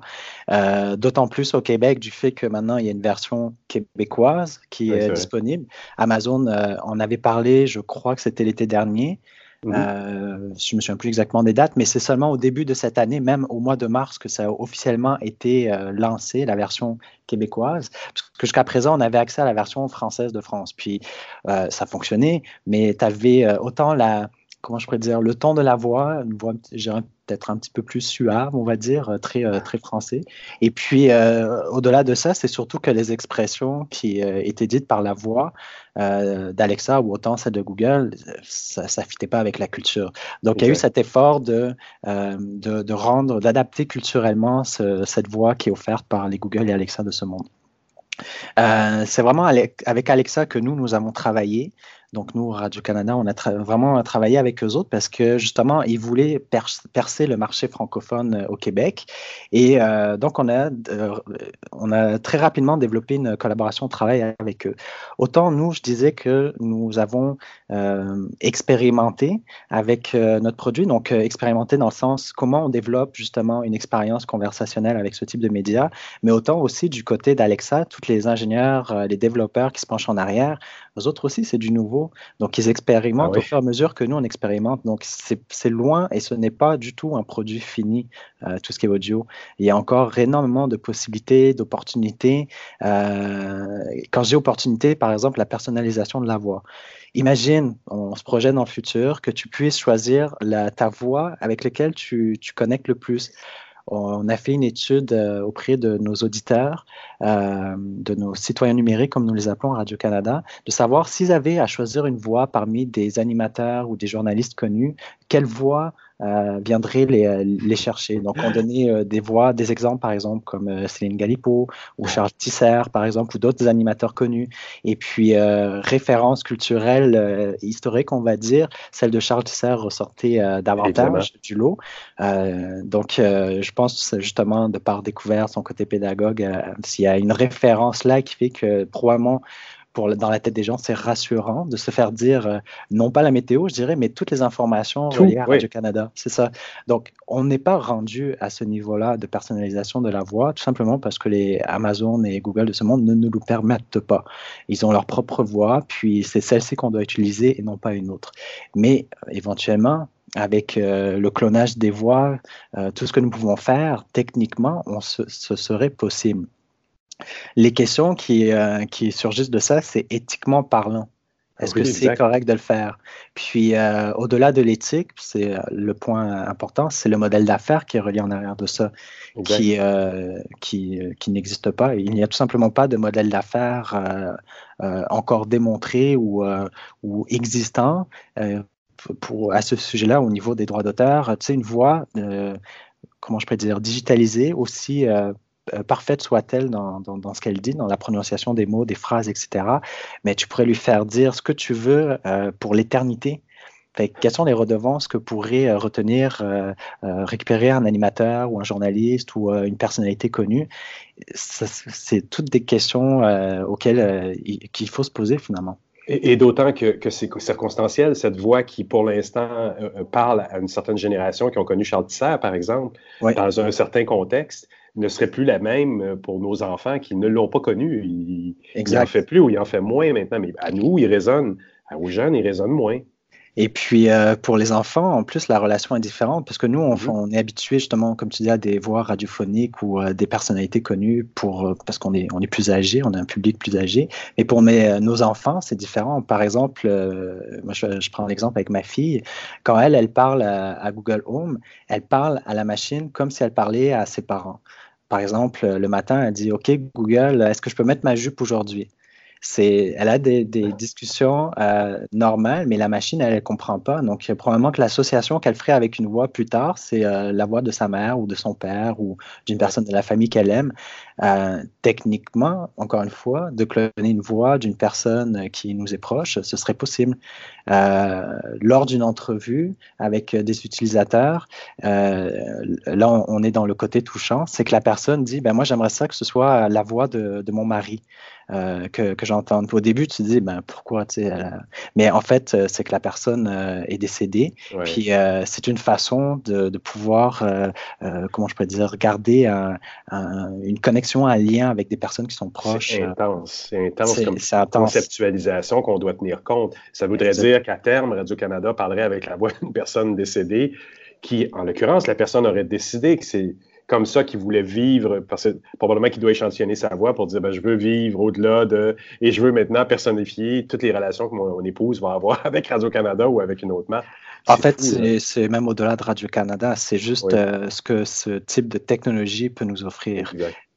D'autant plus au Québec du fait que maintenant il y a une version québécoise qui est, disponible. Amazon, on avait parlé, je crois que c'était l'été dernier. Mhm. Euh, je me souviens plus exactement des dates, mais c'est seulement au début de cette année, même au mois de mars, que ça a officiellement été euh, lancé, la version québécoise. Parce que jusqu'à présent, on avait accès à la version française de France. Puis euh, ça fonctionnait, mais tu avais autant la, comment je pourrais dire, le ton de la voix, une voix, peut-être un petit peu plus suave, on va dire, euh, très, euh, très français. Et puis, euh, au-delà de ça, c'est surtout que les expressions qui étaient dites par la voix d'Alexa ou autant celle de Google, ça ne fitait pas avec la culture. Donc, il y a eu cet effort de, de, rendre, d'adapter culturellement cette voix qui est offerte par les Google et Alexa de ce monde. c'est vraiment avec Alexa que nous, nous avons travaillé. Donc, nous, Radio-Canada, on a vraiment travaillé avec eux autres parce que justement, ils voulaient percer le marché francophone euh, au Québec. Et euh, donc, on a, euh, on a très rapidement développé une collaboration de travail avec eux. Autant, nous, je disais que nous avons expérimenté avec notre produit. Donc, expérimenté dans le sens comment on développe justement une expérience conversationnelle avec ce type de médias, mais autant aussi du côté d'Alexa, tous les ingénieurs, les développeurs qui se penchent en arrière, eux autres aussi, c'est du nouveau. Donc, ils expérimentent ah au fur et à mesure que nous, on expérimente. Donc, c'est loin et ce n'est pas du tout un produit fini, euh, tout ce qui est audio. Il y a encore énormément de possibilités, d'opportunités. Euh, quand j'ai opportunité, par exemple, la personnalisation de la voix. Imagine, on se projette dans le futur, que tu puisses choisir la, ta voix avec laquelle tu, tu connectes le plus. On a fait une étude euh, auprès de nos auditeurs, euh, de nos citoyens numériques, comme nous les appelons à Radio-Canada, de savoir s'ils avaient à choisir une voix parmi des animateurs ou des journalistes connus, quelle voix euh, viendraient les, euh, les, chercher. Donc, on donnait euh, des voix, des exemples, par exemple, comme Céline Galipo ou Charles Tisser, par exemple, ou d'autres animateurs connus. Et puis, référence culturelle historique, on va dire, celle de Charles Tisser ressortait davantage du lot. donc, je pense justement, de par découvert son côté pédagogue, s'il y a une référence là qui fait que probablement dans la tête des gens, c'est rassurant de se faire dire, euh, non pas la météo, je dirais, mais toutes les informations reliées à Radio-Canada. C'est ça. Donc, on n'est pas rendu à ce niveau-là de personnalisation de la voix, tout simplement parce que les Amazon et Google de ce monde ne nous le permettent pas. Ils ont leur propre voix, puis c'est celle-ci qu'on doit utiliser et non pas une autre. Mais euh, éventuellement, avec euh, le clonage des voix, tout ce que nous pouvons faire, techniquement, on ce serait possible. Les questions qui, euh, qui surgissent de ça, c'est éthiquement parlant. Est-ce que c'est correct de le faire? Puis, euh, au-delà de l'éthique, c'est euh, le point important, c'est le modèle d'affaires qui est relié en arrière de ça, qui, qui, qui n'existe pas. Il n'y a tout simplement pas de modèle d'affaires encore démontré ou, ou existant pour, à ce sujet-là au niveau des droits d'auteur. Tu sais, une voix, comment je peux dire, digitalisée aussi parfaite soit-elle dans, ce qu'elle dit, dans la prononciation des mots, des phrases, etc. Mais tu pourrais lui faire dire ce que tu veux euh, pour l'éternité. quelles sont les redevances que pourrait euh, retenir, récupérer un animateur ou un journaliste ou une personnalité connue? C'est toutes des questions auxquelles il faut se poser finalement. Et, d'autant que, c'est circonstanciel, cette voix qui, pour l'instant, parle à une certaine génération qui ont connu Charles Tisser, par exemple, dans un certain contexte, ne serait plus la même euh, pour nos enfants qui ne l'ont pas connu. Il n'en fait plus ou il en fait moins maintenant. Mais à nous, il résonne. Aux jeunes, il résonne moins. Et puis euh, pour les enfants, en plus, la relation est différente parce que nous, on, mhm. est habitué justement, comme tu dis, à des voix radiophoniques ou euh, des personnalités connues pour, euh, parce qu'on est, on est plus âgé, on a un public plus âgé. Mais pour nos enfants, c'est différent. Par exemple, moi je, prends l'exemple avec ma fille. Quand elle, elle parle à, Google Home, elle parle à la machine comme si elle parlait à ses parents. Par exemple, le matin, elle dit OK, Google, est-ce que je peux mettre ma jupe aujourd'hui? Elle a des, discussions euh, normales, mais la machine, elle ne comprend pas. Donc, probablement que l'association qu'elle ferait avec une voix plus tard, c'est euh, la voix de sa mère ou de son père ou d'une personne de la famille qu'elle aime. Euh, techniquement, encore une fois, de cloner une voix d'une personne qui nous est proche, ce serait possible. lors d'une entrevue avec des utilisateurs, là, on, est dans le côté touchant, c'est que la personne dit, ben moi, j'aimerais ça que ce soit la voix de mon mari. Euh, que, que j'entends. Au début, tu te dis, ben, pourquoi Mais en fait, euh, c'est que la personne euh, est décédée. Puis c'est une façon de, de pouvoir, comment je pourrais dire, garder une connexion, un lien avec des personnes qui sont proches. C'est intense. C'est intense comme conceptualisation qu'on doit tenir compte. Ça voudrait dire qu'à terme, Radio-Canada parlerait avec la voix d'une personne décédée qui, en l'occurrence, la personne aurait décidé que c'est comme ça qu'il voulait vivre, parce que probablement qu'il doit échantillonner sa voix pour dire ben, je veux vivre au-delà de. Et je veux maintenant personnifier toutes les relations que mon, épouse va avoir avec Radio-Canada ou avec une autre marque. En fait, c'est même au-delà de Radio-Canada. C'est juste euh, ce que ce type de technologie peut nous offrir.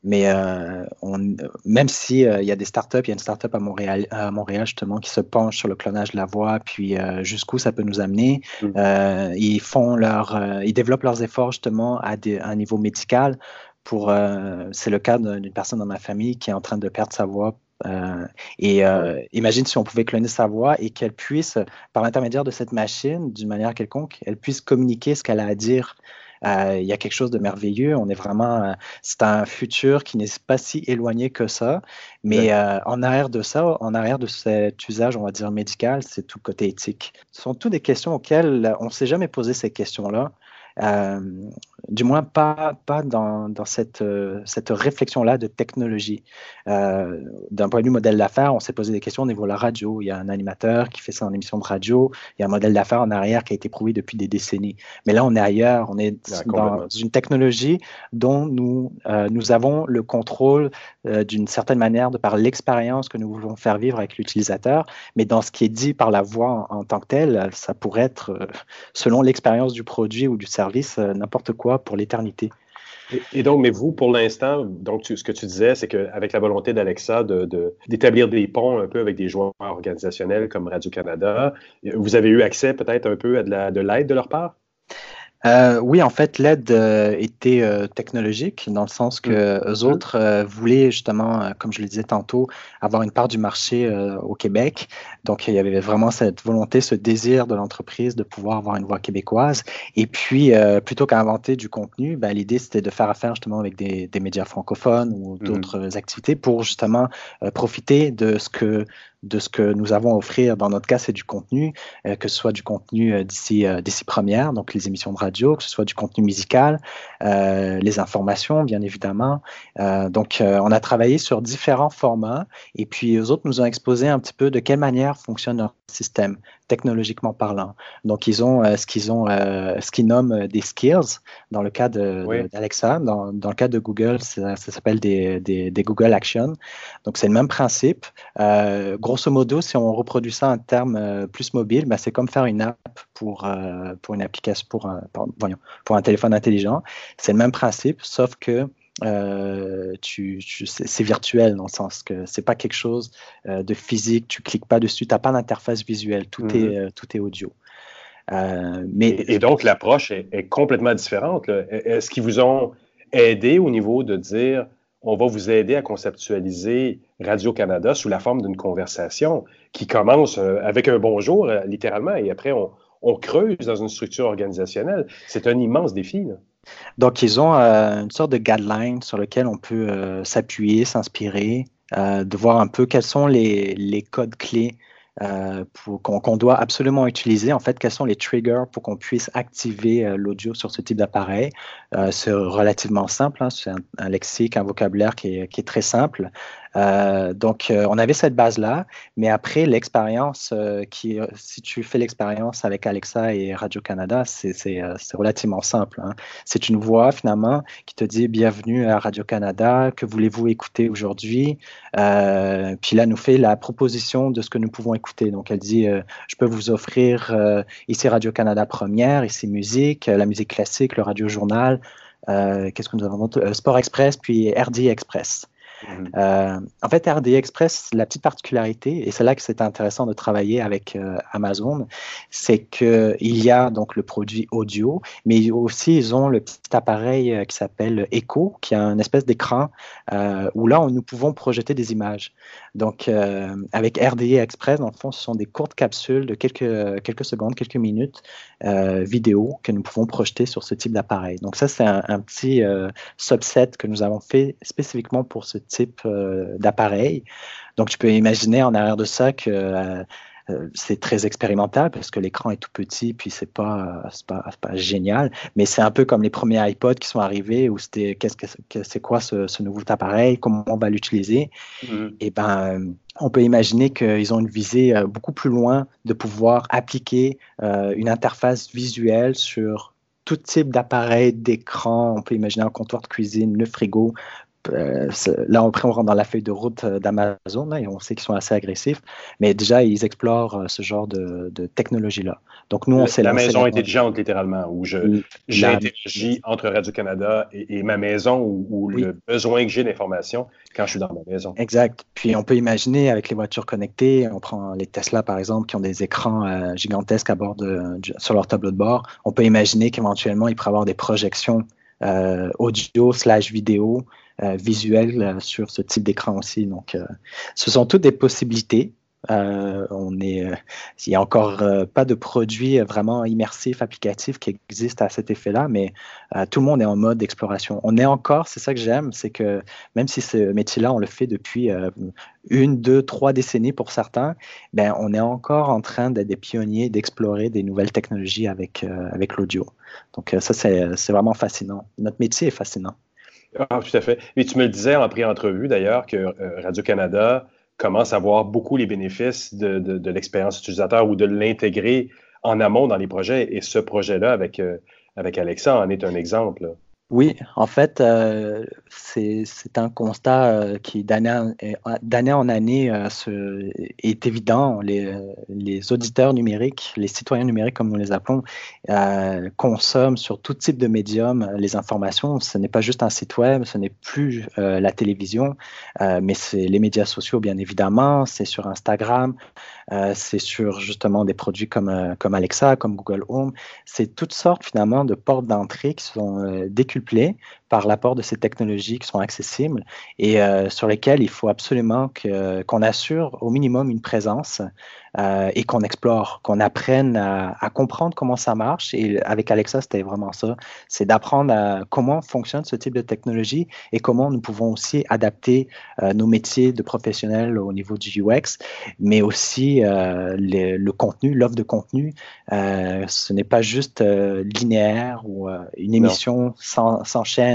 Mais euh, on, même s'il euh, y a des startups, il y a une startup à Montréal, à Montréal justement qui se penche sur le clonage de la voix, puis euh, jusqu'où ça peut nous amener. Mm. ils font leur, ils développent leurs efforts justement à, un niveau médical. Pour, c'est le cas d'une personne dans ma famille qui est en train de perdre sa voix et imagine si on pouvait cloner sa voix et qu'elle puisse, par l'intermédiaire de cette machine, d'une manière quelconque, elle puisse communiquer ce qu'elle a à dire il y a quelque chose de merveilleux. On est vraiment, euh, c'est un futur qui n'est pas si éloigné que ça. Mais euh, en arrière de ça, en arrière de cet usage, on va dire médical, c'est tout côté éthique. Ce sont toutes des questions auxquelles on ne s'est jamais posé ces questions-là. Euh, du moins pas, pas dans, dans cette, euh, cette réflexion-là de technologie. Euh, d'un point de vue modèle d'affaires, on s'est posé des questions au niveau de la radio. Il y a un animateur qui fait ça en émission de radio. Il y a un modèle d'affaires en arrière qui a été prouvé depuis des décennies. Mais là, on est ailleurs. On est dans une technologie dont nous, nous avons le contrôle d'une certaine manière de par l'expérience que nous voulons faire vivre avec l'utilisateur. Mais dans ce qui est dit par la voix en, en tant que telle, ça pourrait être selon l'expérience du produit ou du service euh, n'importe quoi pour l'éternité. Et, donc, mais vous, pour l'instant, donc ce que tu disais, c'est qu'avec la volonté d'Alexa d'établir de, des ponts un peu avec des joueurs organisationnels comme Radio-Canada, vous avez eu accès peut-être un peu à de l'aide de, de leur part? Euh, oui, en fait, l'aide euh, était euh, technologique, dans le sens que mmh. eux autres voulaient justement, comme je le disais tantôt, avoir une part du marché au Québec. Donc, il y avait vraiment cette volonté, ce désir de l'entreprise de pouvoir avoir une voix québécoise. Et puis, plutôt qu'à inventer du contenu, ben, l'idée, c'était de faire affaire justement avec des, médias francophones ou mmh. d'autres activités pour justement profiter de ce que de ce que nous avons à offrir. Dans notre cas, c'est du contenu, euh, que ce soit du contenu euh, d'ici euh, d'ici première, donc les émissions de radio, que ce soit du contenu musical, les informations, bien évidemment. donc, on a travaillé sur différents formats et puis eux autres nous ont exposé un petit peu de quelle manière fonctionne système technologiquement parlant. Donc, ils ont ce qu'ils ont, ce qu'ils nomment des skills dans le cas d'Alexa. Dans, dans, le cas de Google, ça, s'appelle des, des, des, Google Actions. Donc, c'est le même principe. gros grosso modo, si on reproduit ça en termes euh, plus mobiles, ben, c'est comme faire une app pour, euh, pour une application, pour un, voyons, pour un téléphone intelligent. C'est le même principe, sauf que euh, tu, c'est virtuel dans le sens que c'est pas quelque chose de physique, tu cliques pas dessus, tu n'as pas d'interface visuelle, tout, est, mm-hmm. tout est audio. mais... Et, donc l'approche est, est, complètement différente. Est-ce qu'ils vous ont aidé au niveau de dire on va vous aider à conceptualiser Radio-Canada sous la forme d'une conversation qui commence euh, avec un bonjour, euh, littéralement, et après, on, creuse dans une structure organisationnelle? C'est un immense défi. Donc, ils ont euh, une sorte de guideline sur lequel on peut s'appuyer, s'inspirer, de voir un peu quels sont les codes clés euh, qu'on doit absolument utiliser. En fait, quels sont les triggers pour qu'on puisse activer euh, l'audio sur ce type d'appareil. Euh, c'est relativement simple. Hein. c'est un, lexique, un vocabulaire qui est très simple. Euh, donc, euh, on avait cette base-là, mais après, l'expérience, euh, si tu fais l'expérience avec Alexa et Radio-Canada, c'est relativement simple. Hein. C'est une voix, finalement, qui te dit Bienvenue à Radio-Canada, que voulez-vous écouter aujourd'hui? Puis là, nous fait la proposition de ce que nous pouvons écouter. Donc, elle dit Je peux vous offrir ici Radio-Canada Première, ici musique, la musique classique, le radio-journal. Qu'est-ce que nous avons Sport Express, puis RD Express. Mhm. Euh, en fait, RD Express, la petite particularité, et c'est là que c'est intéressant de travailler avec euh, Amazon, c'est qu'il y a donc le produit audio, mais aussi ils ont le petit appareil euh, qui s'appelle Echo, qui a une espèce d'écran où là, nous pouvons projeter des images. Donc, avec RDI Express, dans le fond, ce sont des courtes capsules de quelques, quelques secondes, quelques minutes vidéo que nous pouvons projeter sur ce type d'appareil. Donc, ça, c'est un, un, petit subset que nous avons fait spécifiquement pour ce type euh, d'appareil. Donc, tu peux imaginer en arrière de ça que euh, euh, c'est très expérimental parce que l'écran est tout petit, puis c'est pas, pas, pas, génial. Mais c'est un peu comme les premiers iPods qui sont arrivés où c'était qu'est-ce que c'est quoi ce, nouveau appareil, comment on va l'utiliser. Mm-hmm. Et ben, on peut imaginer qu'ils ont une visée beaucoup plus loin de pouvoir appliquer une interface visuelle sur tout type d'appareil, d'écran. On peut imaginer un comptoir de cuisine, le frigo, euh, là, après, on rentre dans la feuille de route euh, d'Amazon et on sait qu'ils sont assez agressifs, mais déjà, ils explorent euh, ce genre de, technologie-là. Donc, nous, on sait La maison intelligente, littéralement, où j'interagis entre Radio-Canada et, ma maison, ou, le besoin que j'ai d'information quand je suis dans ma maison. Exact. Puis, on peut imaginer avec les voitures connectées, on prend les Tesla, par exemple, qui ont des écrans gigantesques à bord de, sur leur tableau de bord, on peut imaginer qu'éventuellement, il pourrait avoir des projections audio slash vidéo visuel euh, sur ce type d'écran aussi. Donc, euh, ce sont toutes des possibilités. on est, il n'y a encore pas de produit vraiment immersif, applicatif qui existe à cet effet-là, mais tout le monde est en mode d'exploration. On est encore, c'est ça que j'aime, c'est que même si ce métier-là, on le fait depuis une, deux, trois décennies pour certains, ben, on est encore en train d'être des pionniers, d'explorer des nouvelles technologies avec, avec l'audio. Donc ça, c'est vraiment fascinant. Notre métier est fascinant. Ah, tout à fait. Et tu me le disais en pré-entrevue d'ailleurs que euh, Radio-Canada commence à voir beaucoup les bénéfices de, l'expérience utilisateur ou de l'intégrer en amont dans les projets. Et ce projet-là avec, euh, avec Alexa en est un exemple. Oui, en fait, euh, c'est un constat euh, qui, d'année en année, euh, est évident. Les, les, auditeurs numériques, les citoyens numériques, comme nous les appelons, consomment sur tout type de médium les informations. Ce n'est pas juste un site web, ce n'est plus la télévision, mais c'est les médias sociaux, bien évidemment. C'est sur Instagram, c'est sur justement des produits comme, comme Alexa, comme Google Home. C'est toutes sortes, finalement, de portes d'entrée qui sont déculpées par l'apport de ces technologies qui sont accessibles et euh, sur lesquelles il faut absolument qu'on assure au minimum une présence euh, et qu'on explore, qu'on apprenne à, comprendre comment ça marche. Et avec Alexa, c'était vraiment ça. C'est d'apprendre à comment fonctionne ce type de technologie et comment nous pouvons aussi adapter euh, nos métiers de professionnels au niveau du UX, mais aussi le contenu, l'offre de contenu. ce n'est pas juste linéaire ou une émission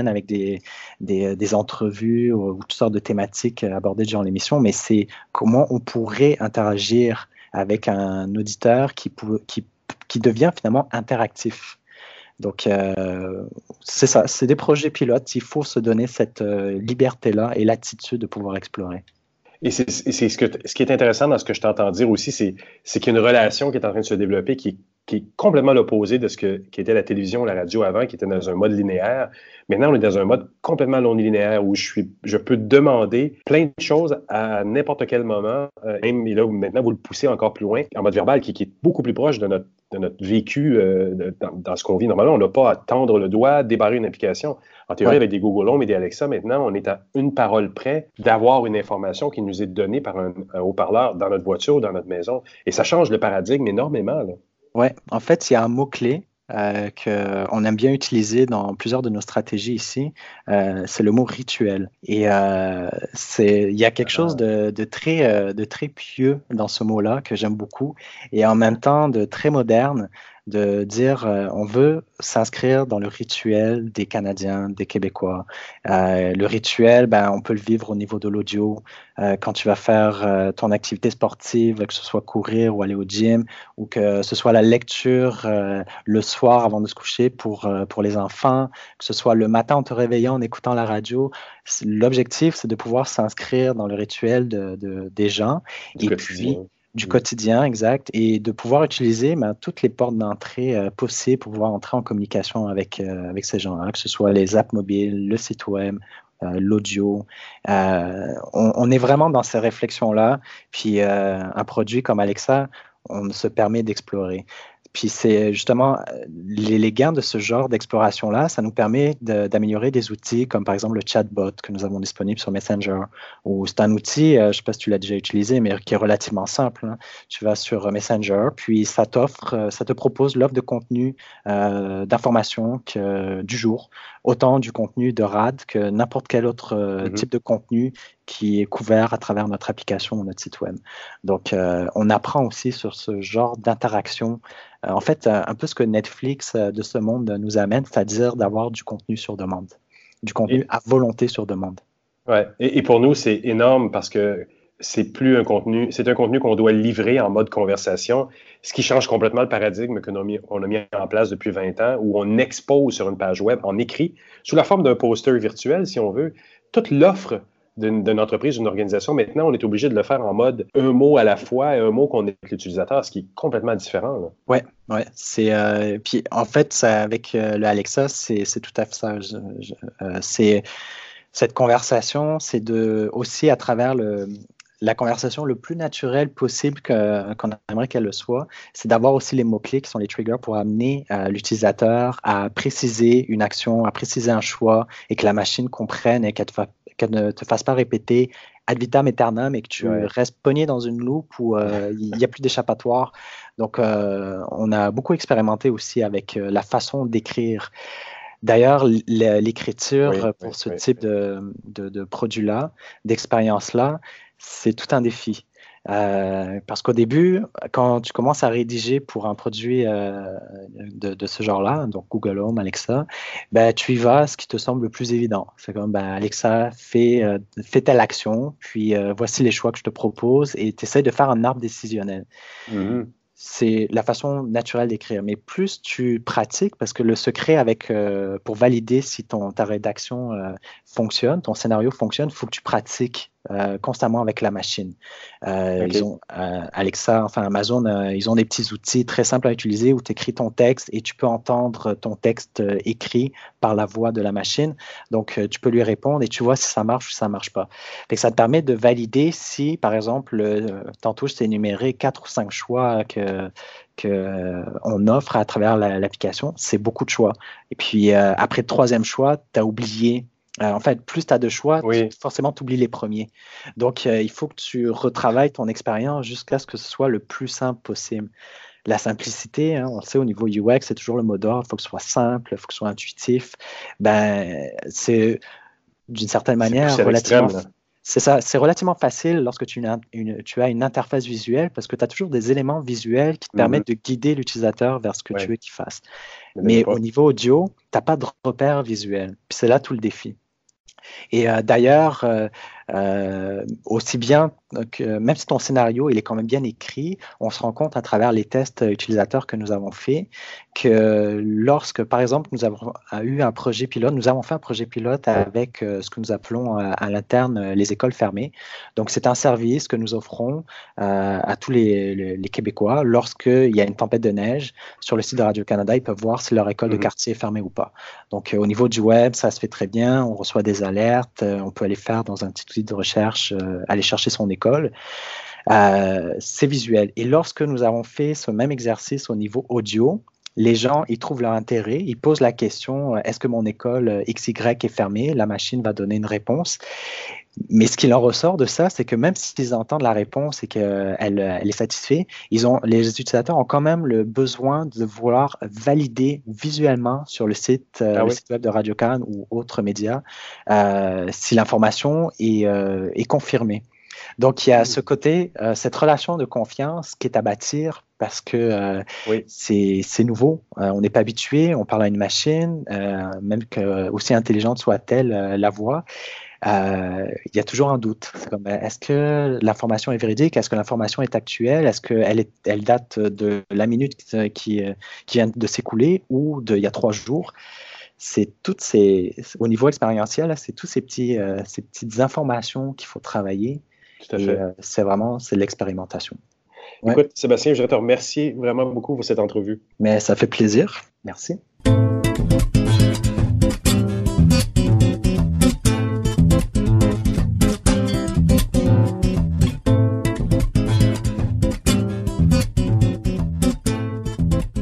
avec des, des, des entrevues ou, ou, toutes sortes de thématiques abordées durant l'émission, mais c'est comment on pourrait interagir avec un auditeur qui, qui, qui devient finalement interactif. Donc, euh, c'est ça, c'est des projets pilotes. Il faut se donner cette euh, liberté-là et l'attitude de pouvoir explorer. Et c'est ce, ce qui est intéressant dans ce que je t'entends dire aussi, c'est qu'il y a une relation qui est en train de se développer qui, qui est complètement l'opposé de ce que, qui était la télévision, la radio avant, qui était dans un mode linéaire. Maintenant, on est dans un mode complètement non linéaire où je, suis, je peux demander plein de choses à n'importe quel moment. Euh, même là, maintenant, vous le poussez encore plus loin en mode verbal, qui, qui est beaucoup plus proche de notre, de notre vécu euh, dans, dans, ce qu'on vit. Normalement, on n'a pas à tendre le doigt, débarrer une application. En théorie, avec des Google Home et des Alexa, maintenant, on est à une parole près d'avoir une information qui nous est donnée par un, haut-parleur dans notre voiture ou dans notre maison. Et ça change le paradigme énormément. Là. Oui, en fait, il y a un mot-clé euh, qu'on aime bien utiliser dans plusieurs de nos stratégies ici, euh, c'est le mot rituel. Et euh, il y a quelque chose de, de très, euh, de très pieux dans ce mot-là que j'aime beaucoup et en même temps de très moderne de dire euh, on veut s'inscrire dans le rituel des Canadiens, des Québécois. Euh, le rituel, ben, on peut le vivre au niveau de l'audio. Euh, quand tu vas faire ton activité sportive, que ce soit courir ou aller au gym, ou que ce soit la lecture le soir avant de se coucher pour, pour les enfants, que ce soit le matin en te réveillant en écoutant la radio. L'objectif, c'est de pouvoir s'inscrire dans le rituel de, des gens. et puis, du quotidien, exact, et de pouvoir utiliser ben, toutes les portes d'entrée euh, possibles pour pouvoir entrer en communication avec, euh, avec ces gens-là, que ce soit les apps mobiles, le site web, euh, l'audio. On, on, est vraiment dans ces réflexions-là. Puis un produit comme Alexa, on se permet d'explorer. Puis c'est justement les, gains de ce genre d'exploration-là, ça nous permet d'améliorer des outils comme par exemple le chatbot que nous avons disponible sur Messenger. Ou c'est un outil, euh, je ne sais pas si tu l'as déjà utilisé, mais qui est relativement simple. Hein. Tu vas sur Messenger, puis ça t'offre, euh, ça te propose l'offre de contenu euh, d'information du jour, autant du contenu de RAD que n'importe quel autre mm-hmm. type de contenu qui est couvert à travers notre application ou notre site web. Donc, euh, on apprend aussi sur ce genre d'interaction. Euh, en fait, un peu ce que Netflix euh, de ce monde nous amène, c'est-à-dire d'avoir du contenu sur demande, du contenu à volonté sur demande. Ouais. Et, pour nous, c'est énorme parce que c'est plus un contenu, c'est un contenu qu'on doit livrer en mode conversation, ce qui change complètement le paradigme qu'on a, mis, a mis en place depuis 20 ans, où on expose sur une page web en écrit, sous la forme d'un poster virtuel, si on veut, toute l'offre d'une entreprise, d'une organisation. Maintenant, on est obligé de le faire en mode un mot à la fois et un mot qu'on est avec l'utilisateur, ce qui est complètement différent. Oui, Ouais, c'est euh, puis en fait avec euh, le Alexa, c'est tout à fait ça. Euh, c'est cette conversation, c'est de aussi à travers le, la conversation le plus naturelle possible qu'on aimerait qu'elle le soit, c'est d'avoir aussi les mots-clés qui sont les triggers pour amener l'utilisateur à préciser une action, à préciser un choix et que la machine comprenne et qu'elle qu'elle ne te fasse pas répéter ad vitam aeternam et que tu restes pogné dans une loupe où euh, il n'y a plus d'échappatoire. Donc, euh, on a beaucoup expérimenté aussi avec euh, la façon d'écrire. D'ailleurs, l'écriture pour ce type de, de, de produit-là, d'expérience-là, c'est tout un défi. Euh, parce qu'au début, quand tu commences à rédiger pour un produit euh, de, ce genre-là, donc Google Home, Alexa, ben, tu y vas ce qui te semble le plus évident. C'est comme ben, Alexa, fais, euh, telle action, puis voici les choix que je te propose, et tu essaies de faire un arbre décisionnel. Mm-hmm c'est la façon naturelle d'écrire. Mais plus tu pratiques, parce que le secret avec, euh, pour valider si ton, ta rédaction euh, fonctionne, ton scénario fonctionne, il faut que tu pratiques euh, constamment avec la machine. Ils ont, Alexa, enfin Amazon, ils ont des petits outils très simples à utiliser où tu écris ton texte et tu peux entendre ton texte écrit par la voix de la machine. Donc, tu peux lui répondre et tu vois si ça marche ou si ça ne marche pas. Et ça te permet de valider si, par exemple, tantôt je t'ai énuméré quatre ou cinq choix que qu'on euh, offre à travers l'application, c'est beaucoup de choix. Et puis, euh, après le troisième choix, tu as oublié. Euh, en fait, plus tu as de choix, forcément, tu oublies les premiers. Donc, il faut que tu retravailles ton expérience jusqu'à ce que ce soit le plus simple possible. La simplicité, hein, on le sait au niveau UX, c'est toujours le mot d'ordre. Il faut que ce soit simple, il faut que ce soit intuitif. Ben, c'est d'une certaine manière relativement. C'est ça, c'est relativement facile lorsque tu, as une interface visuelle parce que tu as toujours des éléments visuels qui te permettent mhm. de guider l'utilisateur vers ce que tu veux qu'il fasse. Mais, au niveau audio, tu n'as pas de repère visuel. Puis c'est là tout le défi. Et euh, d'ailleurs, euh, euh, aussi bien que même si ton scénario il est quand même bien écrit, on se rend compte à travers les tests utilisateurs que nous avons faits que lorsque, par exemple, nous avons eu un projet pilote, nous avons fait un projet pilote avec ce que nous appelons à l'interne les écoles fermées. Donc, c'est un service que nous offrons à tous les, les, Québécois lorsqu'il y a une tempête de neige. Sur le site de Radio-Canada, ils peuvent voir si leur école de mmh quartier est fermée ou pas. Donc, au niveau du web, ça se fait très bien. On reçoit des alertes. on peut aller faire dans un petit de recherche, euh, aller chercher son école. Euh, c'est visuel. Et lorsque nous avons fait ce même exercice au niveau audio, les gens, ils trouvent leur intérêt, ils posent la question, euh, est-ce que mon école XY est fermée? La machine va donner une réponse. Mais ce qui en ressort de ça, c'est que même s'ils entendent la réponse et qu'elle elle est satisfaite, ils ont, les utilisateurs ont quand même le besoin de vouloir valider visuellement sur le site, ah web de Radio Cannes ou autres médias euh, si l'information est, euh, est, confirmée. Donc, il y a ce côté, euh, cette relation de confiance qui est à bâtir parce que euh, c'est nouveau. Euh, on n'est pas habitué, on parle à une machine, même que aussi intelligente soit-elle la voix. il y a toujours un doute. est-ce que l'information est véridique? Est-ce que l'information est actuelle? Est-ce qu'elle elle date de la minute qui, qui vient de s'écouler ou d'il y a trois jours? C'est toutes ces, au niveau expérientiel, c'est toutes ces, petits, ces petites informations qu'il faut travailler euh, c'est vraiment c'est l'expérimentation. Écoute, Sébastien, je voudrais te remercier vraiment beaucoup pour cette entrevue. Mais ça fait plaisir. Merci.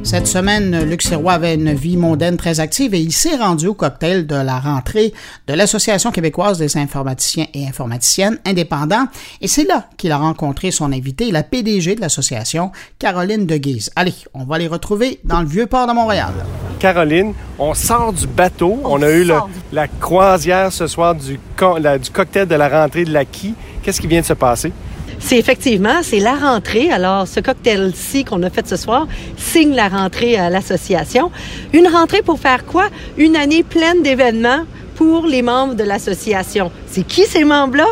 Cette semaine, Luc Sirois avait une vie mondaine très active et il s'est rendu au cocktail de la rentrée de l'Association québécoise des informaticiens et informaticiennes indépendants et c'est là qu'il a rencontré son invité, la PDG de l'association, Caroline de Guise. Allez, on va les retrouver dans le vieux port de Montréal. Caroline, on sort du bateau. On, a eu la croisière ce soir du, du cocktail de la rentrée de l'acquis. Qu'est-ce qui vient de se passer? C'est effectivement, c'est la rentrée. Alors, ce cocktail-ci qu'on a fait ce soir signe la rentrée à l'association. Une rentrée pour faire quoi? Une année pleine d'événements pour les membres de l'association. C'est qui ces membres-là?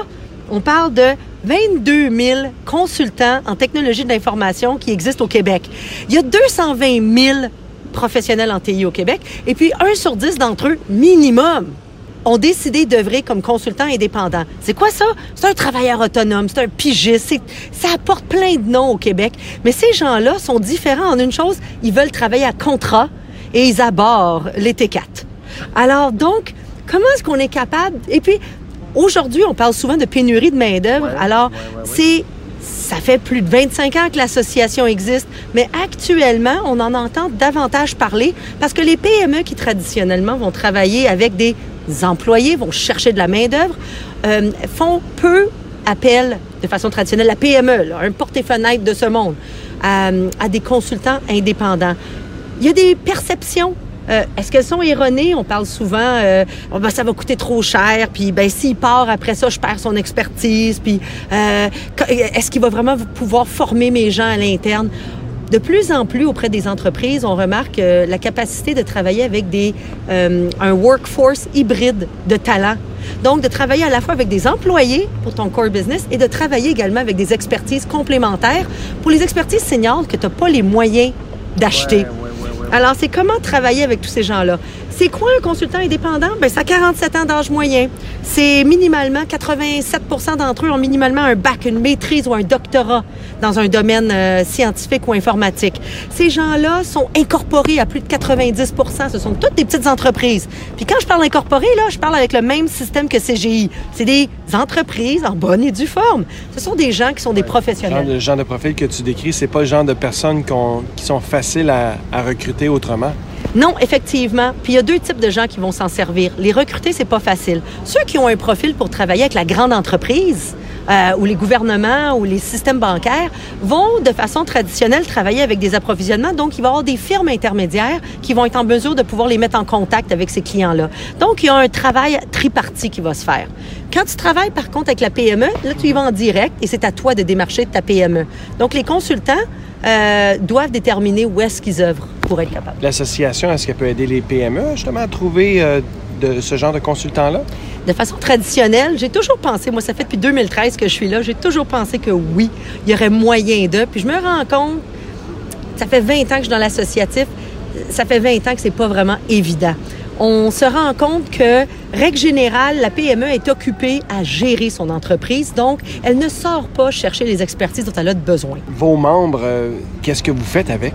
On parle de 22 000 consultants en technologie de l'information qui existent au Québec. Il y a 220 000 professionnels en TI au Québec et puis un sur dix d'entre eux, minimum, ont décidé d'œuvrer comme consultants indépendants. C'est quoi ça? C'est un travailleur autonome, c'est un pigiste, ça apporte plein de noms au Québec. Mais ces gens-là sont différents en une chose, ils veulent travailler à contrat et ils abordent les T4. Alors donc, comment est-ce qu'on est capable... Et puis, aujourd'hui, on parle souvent de pénurie de main-d'œuvre. Alors, c'est ça fait plus de 25 ans que l'association existe, mais actuellement, on en entend davantage parler parce que les PME qui traditionnellement vont travailler avec des employés, vont chercher de la main-d'œuvre, euh, font peu appel de façon traditionnelle, la PME, un porte-fenêtre de ce monde, à, des consultants indépendants. Il y a des perceptions euh, est-ce qu'elles sont erronées? On parle souvent, euh, oh, ben, ça va coûter trop cher, puis ben, s'il part après ça, je perds son expertise, est-ce qu'il va vraiment pouvoir former mes gens à l'interne? De plus en plus auprès des entreprises, on remarque euh, la capacité de travailler avec des, euh, un workforce hybride de talents. Donc, de travailler à la fois avec des employés pour ton core business et de travailler également avec des expertises complémentaires pour les expertises seniors que tu n'as pas les moyens d'acheter. Alors, c'est comment travailler avec tous ces gens-là? C'est quoi un consultant indépendant? Bien, ça a 47 ans d'âge moyen. C'est minimalement, 87% d'entre eux ont minimalement un bac, une maîtrise ou un doctorat dans un domaine euh, scientifique ou informatique. Ces gens-là sont incorporés à plus de 90% Ce sont toutes des petites entreprises. Puis quand je parle incorporé, là, je parle avec le même système que CGI. C'est des entreprises en bonne et due forme. Ce sont des gens qui sont des professionnels. Le genre de profil que tu décris, c'est pas le genre de personnes qui sont faciles à recruter autrement. Non, effectivement. Puis il y a deux types de gens qui vont s'en servir. Les recruter, c'est pas facile. Ceux qui ont un profil pour travailler avec la grande entreprise, euh, ou les gouvernements ou les systèmes bancaires vont de façon traditionnelle travailler avec des approvisionnements. Donc, il va y avoir des firmes intermédiaires qui vont être en mesure de pouvoir les mettre en contact avec ces clients-là. Donc, il y a un travail tripartite qui va se faire. Quand tu travailles par contre avec la PME, là, tu y vas en direct et c'est à toi de démarcher ta PME. Donc, les consultants euh, doivent déterminer où est-ce qu'ils œuvrent pour être capables. L'association, est-ce qu'elle peut aider les PME justement à trouver euh, de ce genre de consultants-là? De façon traditionnelle, j'ai toujours pensé, moi ça fait depuis 2013 que je suis là, j'ai toujours pensé que oui, il y aurait moyen de. Puis je me rends compte, ça fait 20 ans que je suis dans l'associatif, ça fait 20 ans que c'est pas vraiment évident. On se rend compte que, règle générale, la PME est occupée à gérer son entreprise, donc elle ne sort pas chercher les expertises dont elle a besoin. Vos membres, euh, qu'est-ce que vous faites avec?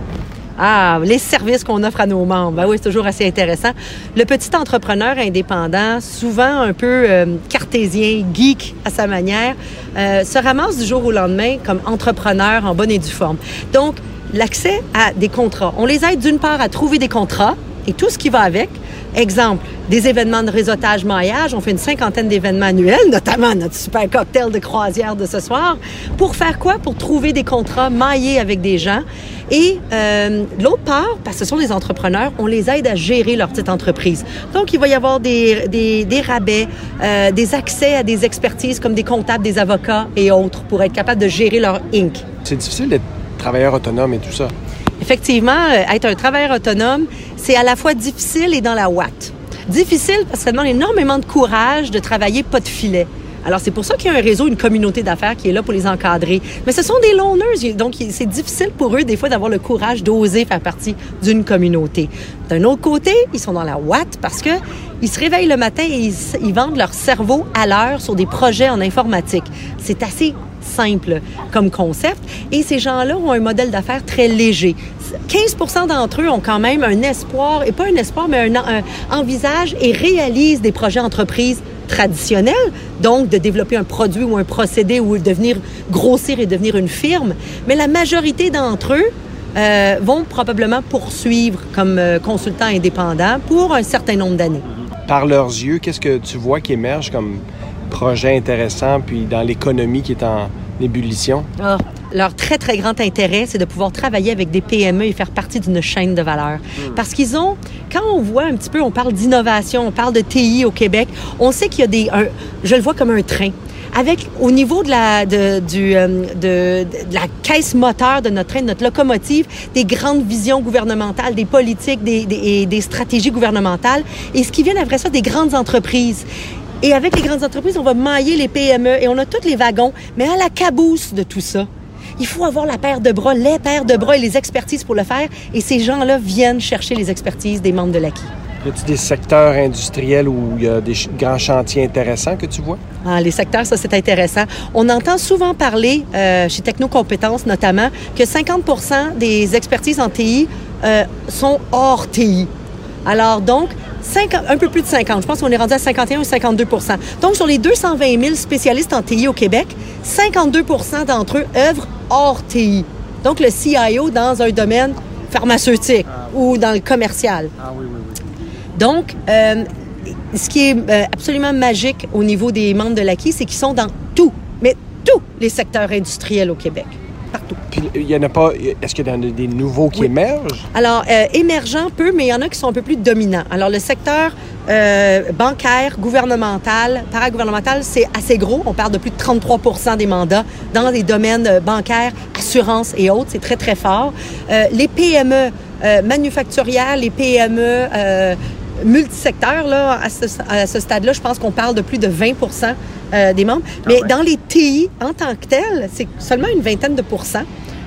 Ah, les services qu'on offre à nos membres. Ben oui, c'est toujours assez intéressant. Le petit entrepreneur indépendant, souvent un peu euh, cartésien, geek à sa manière, euh, se ramasse du jour au lendemain comme entrepreneur en bonne et due forme. Donc, l'accès à des contrats. On les aide d'une part à trouver des contrats et tout ce qui va avec, Exemple, des événements de réseautage maillage. On fait une cinquantaine d'événements annuels, notamment notre super cocktail de croisière de ce soir. Pour faire quoi? Pour trouver des contrats maillés avec des gens. Et euh, l'autre part, parce que ce sont des entrepreneurs, on les aide à gérer leur petite entreprise. Donc, il va y avoir des, des, rabais, euh, des accès à des expertises comme des comptables, des avocats et autres pour être capable de gérer leur Inc. C'est difficile d'être travailleur autonome et tout ça. Effectivement, euh, être un travailleur autonome, c'est à la fois difficile et dans la ouate. Difficile parce que ça demande énormément de courage de travailler pas de filet. Alors, c'est pour ça qu'il y a un réseau, une communauté d'affaires qui est là pour les encadrer. Mais ce sont des loners, donc c'est difficile pour eux, des fois, d'avoir le courage d'oser faire partie d'une communauté. D'un autre côté, ils sont dans la ouate parce que ils se réveillent le matin et ils, ils vendent leur cerveau à l'heure sur des projets en informatique. C'est assez simple comme concept. Et ces gens-là ont un modèle d'affaires très léger. 15 d'entre eux ont quand même un espoir, et pas un espoir, mais un, un envisage et réalisent des projets entreprises traditionnels, donc de développer un produit ou un procédé ou devenir grossir et devenir une firme. Mais la majorité d'entre eux euh, vont probablement poursuivre comme euh, consultants indépendants pour un certain nombre d'années. Par leurs yeux, qu'est-ce que tu vois qui émerge comme projet intéressant, puis dans l'économie qui est en ébullition? Ah, leur très, très grand intérêt, c'est de pouvoir travailler avec des PME et faire partie d'une chaîne de valeur. Parce qu'ils ont, quand on voit un petit peu, on parle d'innovation, on parle de TI au Québec, on sait qu'il y a des, un- je le vois comme un train. Avec, au niveau de la, de, du, euh, de, de la caisse moteur de notre train, de notre locomotive, des grandes visions gouvernementales, des politiques, des, des, et des stratégies gouvernementales, et ce qui vient après ça, des grandes entreprises. Et avec les grandes entreprises, on va mailler les PME et on a tous les wagons, mais à la cabousse de tout ça. Il faut avoir la paire de bras, les paires de bras et les expertises pour le faire. Et ces gens-là viennent chercher les expertises des membres de l'ACI. Y a-t-il des secteurs industriels où il y a des grands chantiers intéressants que tu vois? Ah, les secteurs, ça, c'est intéressant. On entend souvent parler, euh, chez Technocompétences notamment, que 50% des expertises en TI euh, sont hors TI. Alors, donc, 50 un peu plus de 50. Je pense qu'on est rendu à 51 ou 52% Donc, sur les 220 000 spécialistes en TI au Québec, 52% d'entre eux œuvrent hors TI. Donc, le CIO dans un domaine pharmaceutique ou dans le commercial. Donc, euh, ce qui est euh, absolument magique au niveau des membres de l'ACI, c'est qu'ils sont dans tout, mais tous les secteurs industriels au Québec. Partout. Il y en a pas. Est-ce qu'il y en a des nouveaux qui Oui. émergent? Alors, euh, émergent peu, mais il y en a qui sont un peu plus dominants. Alors, le secteur euh, bancaire, gouvernemental, paragouvernemental, c'est assez gros. On parle de plus de 33% des mandats dans les domaines euh, bancaires, assurance et autres. C'est très, très fort. Euh, les PME euh, manufacturières, les PME euh, multisecteurs, là, à ce, stade-là, je pense qu'on parle de plus de 20% euh, des membres. Mais dans les TI, en tant que tel, c'est seulement une vingtaine de pourcents.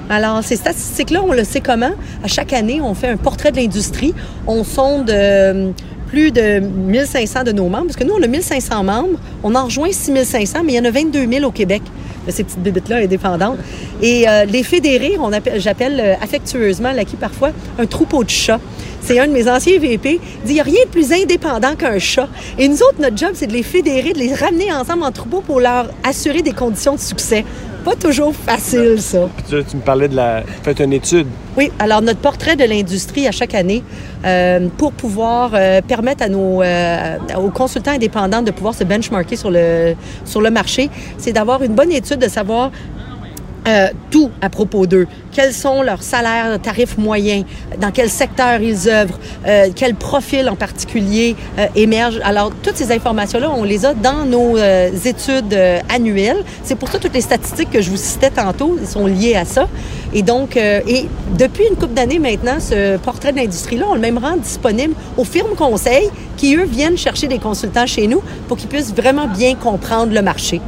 Alors, ces statistiques-là, on le sait comment? À chaque année, on fait un portrait de l'industrie. On sonde euh, plus de 1500 de nos membres, parce que nous, on a 1500 membres. On en rejoint 6500, mais il y en a 22 000 au Québec de ces petites bébites-là indépendantes. Et euh, les fédérés, j'appelle euh, affectueusement, l'acquis parfois, un troupeau de chats. C'est un de mes anciens VP. Il dit, il n'y a rien de plus indépendant qu'un chat. Et nous autres, notre job, c'est de les fédérer, de les ramener ensemble en troupeau pour leur assurer des conditions de succès. Pas toujours facile, ça. Puis tu, tu me parlais de la. Faites une étude. Oui, alors notre portrait de l'industrie à chaque année euh, pour pouvoir euh, permettre à nos euh, aux consultants indépendants de pouvoir se benchmarker sur le sur le marché, c'est d'avoir une bonne étude de savoir euh, tout à propos d'eux. Quels sont leurs salaires, tarifs moyens, dans quel secteur ils œuvrent, euh, quel profil en particulier euh, émerge. Alors, toutes ces informations-là, on les a dans nos études annuelles. C'est pour ça toutes les statistiques que je vous citais tantôt sont liées à ça. Et donc, et depuis une couple d'années maintenant, ce portrait de l'industrie-là, on le même rend disponible aux firmes conseils qui, eux, viennent chercher des consultants chez nous pour qu'ils puissent vraiment bien comprendre le marché.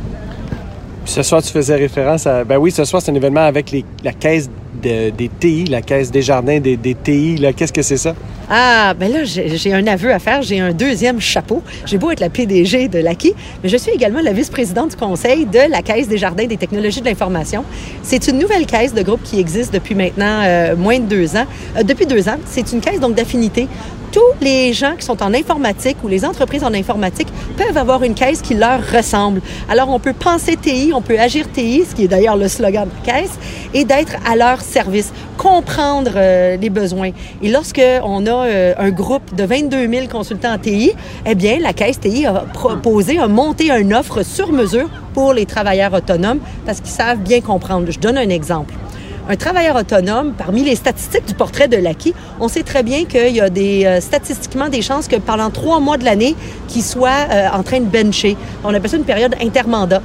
Ce soir, tu faisais référence à. Ben oui, ce soir, c'est un événement avec la caisse de- des TI, la caisse des jardins des, TI. Qu'est-ce que c'est ça? Ah, ben là, j'ai j'ai un aveu à faire. J'ai un deuxième chapeau. J'ai beau être la PDG de l'ACI, mais je suis également la vice-présidente du conseil de la Caisse des jardins des technologies de l'information. C'est une nouvelle caisse de groupe qui existe depuis maintenant euh, moins de deux ans. Euh, depuis deux ans, c'est une caisse donc d'affinité tous les gens qui sont en informatique ou les entreprises en informatique peuvent avoir une caisse qui leur ressemble. Alors, on peut penser TI, on peut agir TI, ce qui est d'ailleurs le slogan de la caisse, et d'être à leur service, comprendre euh, les besoins. Et lorsque on a euh, un groupe de 22 000 consultants en TI, eh bien, la caisse TI a proposé, a monté une offre sur mesure pour les travailleurs autonomes parce qu'ils savent bien comprendre. Je donne un exemple un travailleur autonome, parmi les statistiques du portrait de l'acquis, on sait très bien qu'il y a euh, statistiquement des chances que pendant trois mois de l'année, qu'il soit euh, en train de bencher. On appelle ça une période intermandat.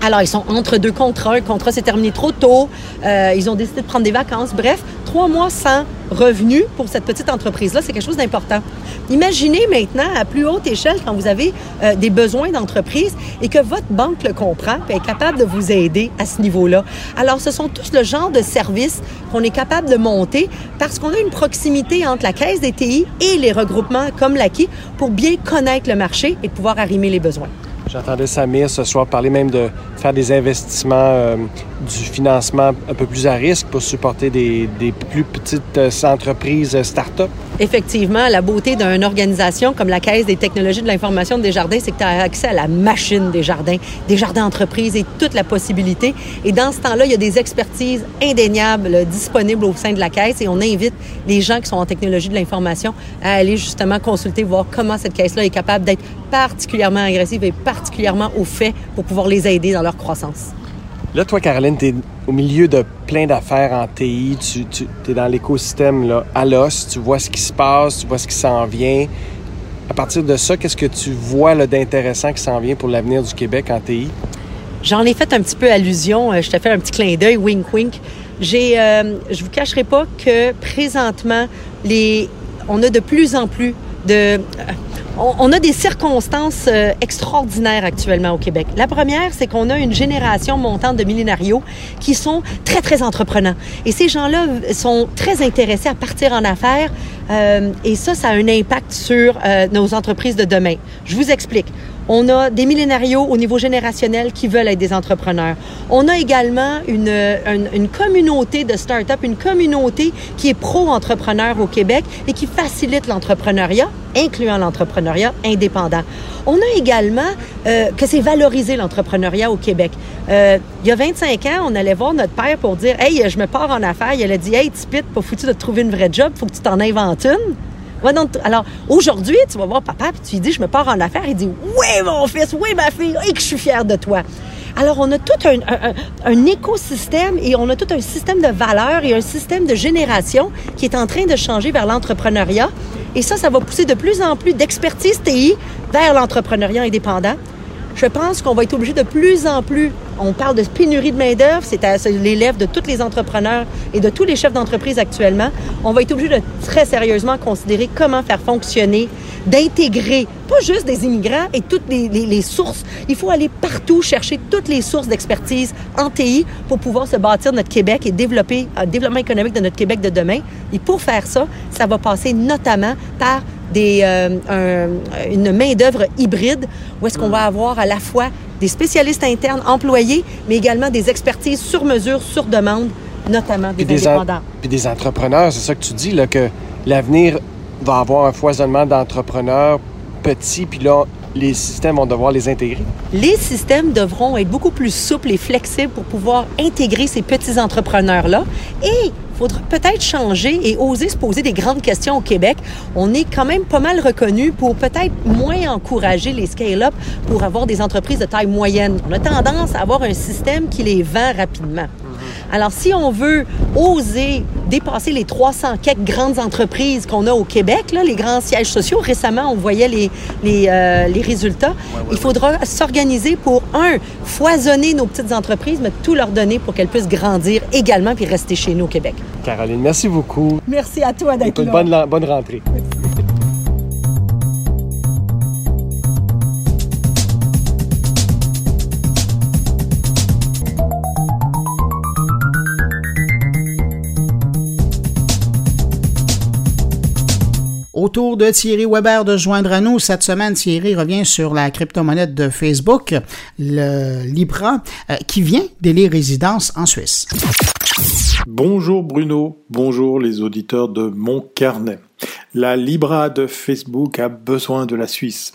Alors, ils sont entre deux contrats. Un contrat s'est terminé trop tôt. Euh, ils ont décidé de prendre des vacances. Bref, trois mois sans revenu pour cette petite entreprise-là, c'est quelque chose d'important. Imaginez maintenant à plus haute échelle quand vous avez euh, des besoins d'entreprise et que votre banque le comprend et est capable de vous aider à ce niveau-là. Alors, ce sont tous le genre de services qu'on est capable de monter parce qu'on a une proximité entre la caisse des TI et les regroupements comme l'ACI pour bien connaître le marché et pouvoir arrimer les besoins. J'entendais Samir ce soir parler même de faire des investissements, euh, du financement un peu plus à risque pour supporter des, plus petites euh, entreprises euh, start-up. Effectivement, la beauté d'une organisation comme la Caisse des technologies de l'information des jardins, c'est que tu as accès à la machine des jardins, des jardins entreprises et toute la possibilité. Et dans ce temps-là, il y a des expertises indéniables disponibles au sein de la Caisse et on invite les gens qui sont en technologie de l'information à aller justement consulter, voir comment cette caisse-là est capable d'être particulièrement agressive et particulièrement au fait pour pouvoir les aider dans leur croissance. Là, toi, Caroline, tu es au milieu de plein d'affaires en TI. Tu, tu es dans l'écosystème à l'os. Tu vois ce qui se passe, tu vois ce qui s'en vient. À partir de ça, qu'est-ce que tu vois d'intéressant qui s'en vient pour l'avenir du Québec en TI? J'en ai fait un petit peu allusion. Euh, je te fais un petit clin d'œil, wink wink. J'ai, euh, je vous cacherai pas que présentement, les, on a de plus en plus on, a des circonstances euh, extraordinaires actuellement au Québec. La première, c'est qu'on a une génération montante de millénarios qui sont très, très entreprenants. Et ces gens-là sont très intéressés à partir en affaires. Euh, et ça, ça a un impact sur euh, nos entreprises de demain. Je vous explique. On a des millénarios au niveau générationnel qui veulent être des entrepreneurs. On a également une, une, communauté de start-up, une communauté qui est pro-entrepreneur au Québec et qui facilite l'entrepreneuriat, incluant l'entrepreneuriat indépendant. On a également euh, que c'est valoriser l'entrepreneuriat au Québec. Euh, il y a 25 ans, on allait voir notre père pour dire Hey, je me pars en affaires. Il a dit Hey, Tipit, pas foutu de trouver une vraie job, faut que tu t'en inventes une alors, aujourd'hui, tu vas voir papa, puis tu lui dis, je me pars en affaires. Il dit, oui, mon fils, oui, ma fille, et que je suis fière de toi. Alors, on a tout un, écosystème et on a tout un système de valeurs et un système de génération qui est en train de changer vers l'entrepreneuriat. Et ça, ça va pousser de plus en plus d'expertise TI vers l'entrepreneuriat indépendant. Je pense qu'on va être obligé de plus en plus, on parle de pénurie de main-d'œuvre, c'est l'élève de tous les entrepreneurs et de tous les chefs d'entreprise actuellement. On va être obligé de très sérieusement considérer comment faire fonctionner, d'intégrer pas juste des immigrants et toutes les, sources. Il faut aller partout chercher toutes les sources d'expertise en TI pour pouvoir se bâtir notre Québec et développer le développement économique de notre Québec de demain. Et pour faire ça, ça va passer notamment par des, euh, une main-d'œuvre hybride où est-ce qu'on va avoir à la fois des spécialistes internes employés, mais également des expertises sur mesure, sur demande, notamment des, des indépendants. puis des entrepreneurs, c'est ça que tu dis, là, que l'avenir va avoir un foisonnement d'entrepreneurs petits, puis là, les systèmes vont devoir les intégrer? Les systèmes devront être beaucoup plus souples et flexibles pour pouvoir intégrer ces petits entrepreneurs-là. Et faudra peut-être changer et oser se poser des grandes questions au Québec. On est quand même pas mal reconnu pour peut-être moins encourager les scale-up pour avoir des entreprises de taille moyenne. On a tendance à avoir un système qui les vend rapidement. Alors, si on veut oser dépasser les 300 quelques grandes entreprises qu'on a au Québec, là, les grands sièges sociaux, récemment, on voyait les, les, euh, les résultats, il faudra s'organiser pour, un, foisonner nos petites entreprises, mais tout leur donner pour qu'elles puissent grandir également puis rester chez nous au Québec. Caroline, merci beaucoup. Merci à toi d'être là. Bonne, bonne rentrée. Autour de Thierry Weber de joindre à nous cette semaine, Thierry revient sur la crypto-monnaie de Facebook, le Libra, euh, qui vient d'élire résidence en Suisse. Bonjour Bruno, bonjour les auditeurs de Mon Carnet. La Libra de Facebook a besoin de la Suisse.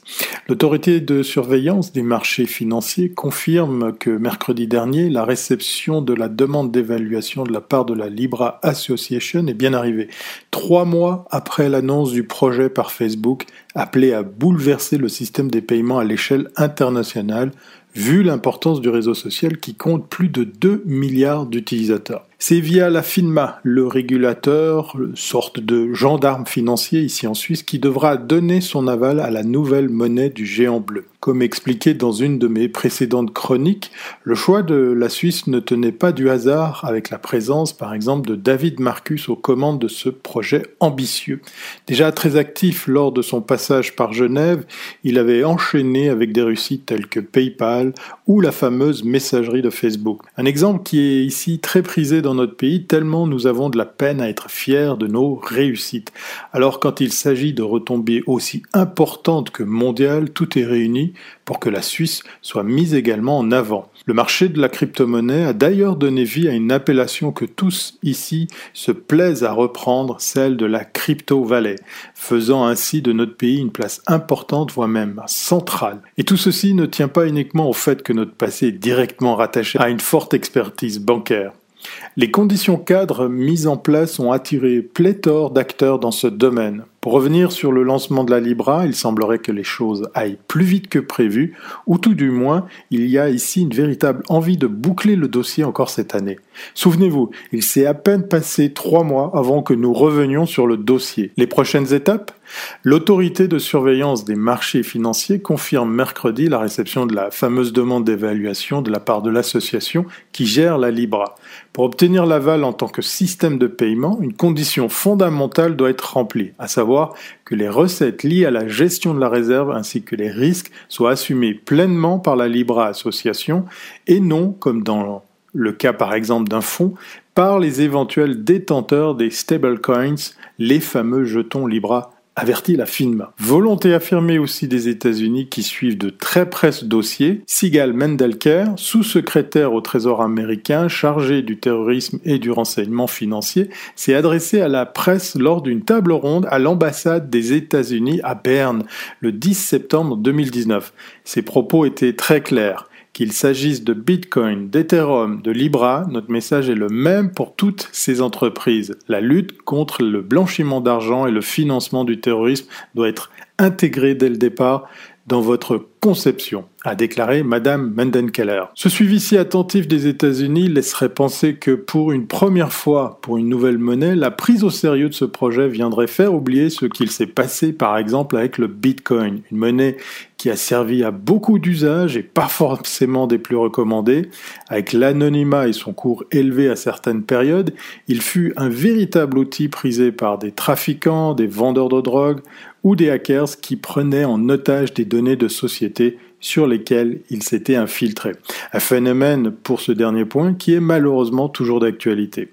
L'autorité de surveillance des marchés financiers confirme que mercredi dernier, la réception de la demande d'évaluation de la part de la Libra Association est bien arrivée. Trois mois après l'annonce du projet par Facebook appelé à bouleverser le système des paiements à l'échelle internationale, vu l'importance du réseau social qui compte plus de 2 milliards d'utilisateurs. C'est via la FINMA, le régulateur, sorte de gendarme financier ici en Suisse, qui devra donner son aval à la nouvelle monnaie du géant bleu. Comme expliqué dans une de mes précédentes chroniques, le choix de la Suisse ne tenait pas du hasard avec la présence par exemple de David Marcus aux commandes de ce projet ambitieux. Déjà très actif lors de son passage par Genève, il avait enchaîné avec des réussites telles que PayPal ou la fameuse messagerie de Facebook. Un exemple qui est ici très prisé dans notre pays tellement nous avons de la peine à être fiers de nos réussites. Alors quand il s'agit de retombées aussi importantes que mondiales, tout est réuni pour que la Suisse soit mise également en avant. Le marché de la crypto-monnaie a d'ailleurs donné vie à une appellation que tous ici se plaisent à reprendre, celle de la crypto-vallée, faisant ainsi de notre pays une place importante, voire même centrale. Et tout ceci ne tient pas uniquement au fait que notre passé est directement rattaché à une forte expertise bancaire. Les conditions cadres mises en place ont attiré pléthore d'acteurs dans ce domaine. Pour revenir sur le lancement de la Libra, il semblerait que les choses aillent plus vite que prévu, ou tout du moins, il y a ici une véritable envie de boucler le dossier encore cette année. Souvenez-vous, il s'est à peine passé trois mois avant que nous revenions sur le dossier. Les prochaines étapes? L'autorité de surveillance des marchés financiers confirme mercredi la réception de la fameuse demande d'évaluation de la part de l'association qui gère la Libra. Pour obtenir l'aval en tant que système de paiement, une condition fondamentale doit être remplie, à savoir que les recettes liées à la gestion de la réserve ainsi que les risques soient assumés pleinement par la Libra Association et non, comme dans le cas par exemple d'un fonds, par les éventuels détenteurs des stablecoins, les fameux jetons Libra avertit la FINMA. Volonté affirmée aussi des États-Unis qui suivent de très près ce dossier, Sigal Mendelker, sous-secrétaire au Trésor américain chargé du terrorisme et du renseignement financier, s'est adressé à la presse lors d'une table ronde à l'ambassade des États-Unis à Berne le 10 septembre 2019. Ses propos étaient très clairs. Qu'il s'agisse de Bitcoin, d'Ethereum, de Libra, notre message est le même pour toutes ces entreprises. La lutte contre le blanchiment d'argent et le financement du terrorisme doit être intégrée dès le départ dans votre conception, a déclaré Madame Mendenkeller. Ce suivi si attentif des États-Unis laisserait penser que pour une première fois pour une nouvelle monnaie, la prise au sérieux de ce projet viendrait faire oublier ce qu'il s'est passé par exemple avec le Bitcoin, une monnaie qui a servi à beaucoup d'usages et pas forcément des plus recommandés. Avec l'anonymat et son cours élevé à certaines périodes, il fut un véritable outil prisé par des trafiquants, des vendeurs de drogue ou des hackers qui prenaient en otage des données de sociétés sur lesquelles ils s'étaient infiltrés. Un phénomène, pour ce dernier point, qui est malheureusement toujours d'actualité.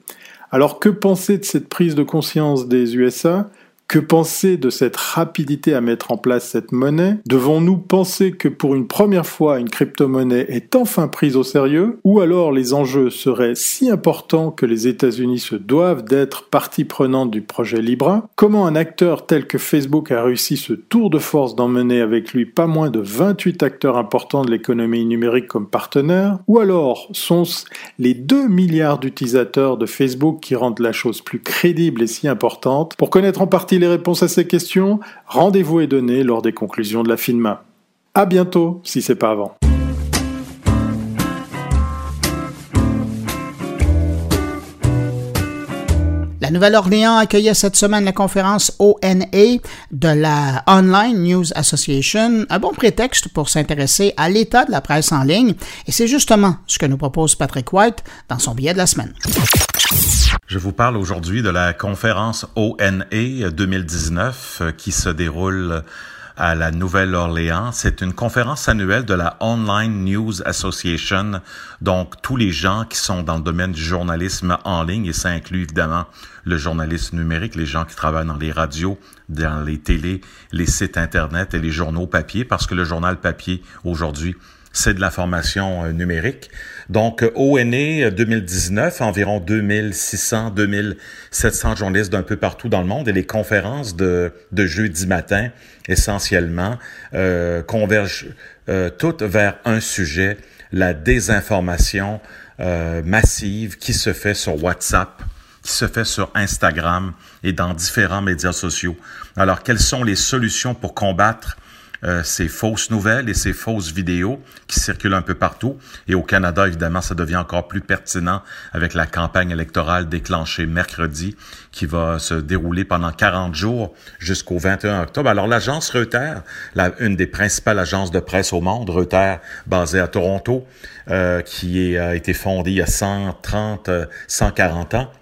Alors que penser de cette prise de conscience des USA que penser de cette rapidité à mettre en place cette monnaie? Devons-nous penser que pour une première fois une crypto-monnaie est enfin prise au sérieux? Ou alors les enjeux seraient si importants que les États-Unis se doivent d'être partie prenante du projet Libra? Comment un acteur tel que Facebook a réussi ce tour de force d'emmener avec lui pas moins de 28 acteurs importants de l'économie numérique comme partenaires? Ou alors sont-ce les 2 milliards d'utilisateurs de Facebook qui rendent la chose plus crédible et si importante? Pour connaître en partie les réponses à ces questions, rendez-vous est donné lors des conclusions de la FINMA. À bientôt, si c'est pas avant. La Nouvelle-Orléans accueillait cette semaine la conférence ONA de la Online News Association, un bon prétexte pour s'intéresser à l'état de la presse en ligne, et c'est justement ce que nous propose Patrick White dans son billet de la semaine. Je vous parle aujourd'hui de la conférence ONA 2019 euh, qui se déroule à la Nouvelle-Orléans. C'est une conférence annuelle de la Online News Association, donc tous les gens qui sont dans le domaine du journalisme en ligne, et ça inclut évidemment le journalisme numérique, les gens qui travaillent dans les radios, dans les télés, les sites Internet et les journaux papier, parce que le journal papier aujourd'hui c'est de l'information euh, numérique. Donc, ONE 2019, environ 2600, 2700 journalistes d'un peu partout dans le monde et les conférences de, jeudi matin, essentiellement, euh, convergent euh, toutes vers un sujet, la désinformation euh, massive qui se fait sur WhatsApp, qui se fait sur Instagram et dans différents médias sociaux. Alors, quelles sont les solutions pour combattre euh, ces fausses nouvelles et ces fausses vidéos qui circulent un peu partout. Et au Canada, évidemment, ça devient encore plus pertinent avec la campagne électorale déclenchée mercredi qui va se dérouler pendant 40 jours jusqu'au 21 octobre. Alors l'agence Reuters, la, une des principales agences de presse au monde, Reuters, basée à Toronto, euh, qui a été fondée il y a 130, 140 euh, ans,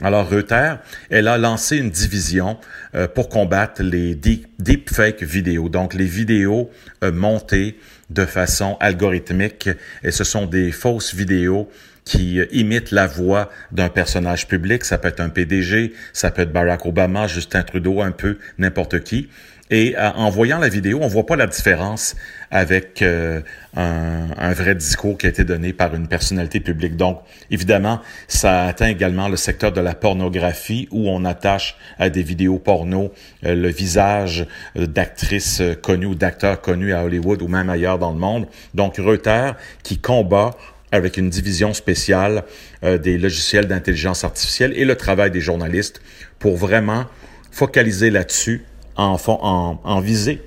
alors Reuters, elle a lancé une division euh, pour combattre les deep, deepfake vidéos, donc les vidéos euh, montées de façon algorithmique, et ce sont des fausses vidéos qui euh, imitent la voix d'un personnage public, ça peut être un PDG, ça peut être Barack Obama, Justin Trudeau, un peu n'importe qui. Et en voyant la vidéo, on voit pas la différence avec euh, un, un, vrai discours qui a été donné par une personnalité publique. Donc, évidemment, ça atteint également le secteur de la pornographie où on attache à des vidéos porno euh, le visage d'actrices connues ou d'acteurs connus à Hollywood ou même ailleurs dans le monde. Donc, Reuters qui combat avec une division spéciale des logiciels d'intelligence artificielle et le travail des journalistes pour vraiment focaliser là-dessus en, en, en visée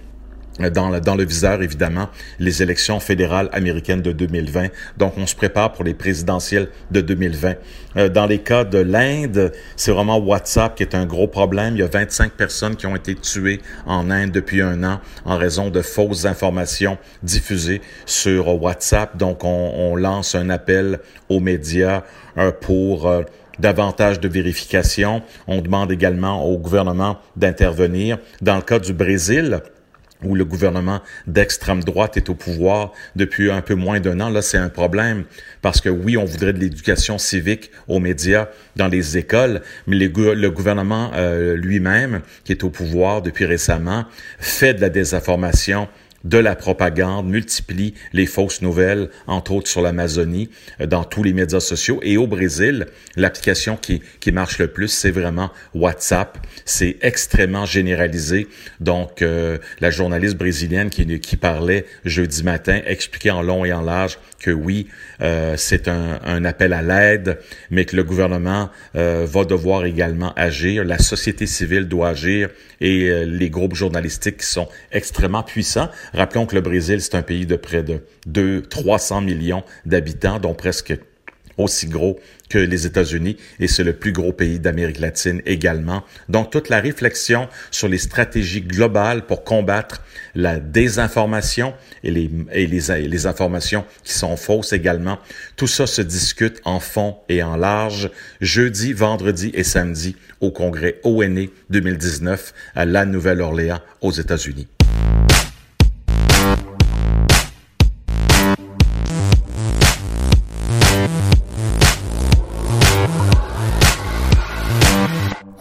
dans le, dans le viseur, évidemment, les élections fédérales américaines de 2020. Donc, on se prépare pour les présidentielles de 2020. Euh, dans les cas de l'Inde, c'est vraiment WhatsApp qui est un gros problème. Il y a 25 personnes qui ont été tuées en Inde depuis un an en raison de fausses informations diffusées sur WhatsApp. Donc, on, on lance un appel aux médias euh, pour... Euh, davantage de vérification. On demande également au gouvernement d'intervenir. Dans le cas du Brésil, où le gouvernement d'extrême droite est au pouvoir depuis un peu moins d'un an, là, c'est un problème. Parce que oui, on voudrait de l'éducation civique aux médias dans les écoles, mais le gouvernement euh, lui-même, qui est au pouvoir depuis récemment, fait de la désinformation de la propagande, multiplie les fausses nouvelles, entre autres sur l'Amazonie, euh, dans tous les médias sociaux. Et au Brésil, l'application qui, qui marche le plus, c'est vraiment WhatsApp. C'est extrêmement généralisé. Donc, euh, la journaliste brésilienne qui, qui parlait jeudi matin expliquait en long et en large que oui, euh, c'est un, un, appel à l'aide, mais que le gouvernement euh, va devoir également agir. La société civile doit agir et euh, les groupes journalistiques qui sont extrêmement puissants. Rappelons que le Brésil, c'est un pays de près de 2 300 millions d'habitants, dont presque aussi gros que les États-Unis et c'est le plus gros pays d'Amérique latine également. Donc toute la réflexion sur les stratégies globales pour combattre la désinformation et les, informations qui sont fausses également, tout ça se discute en fond et en large jeudi, vendredi et samedi au congrès ONE 2019 à La Nouvelle-Orléans aux États-Unis.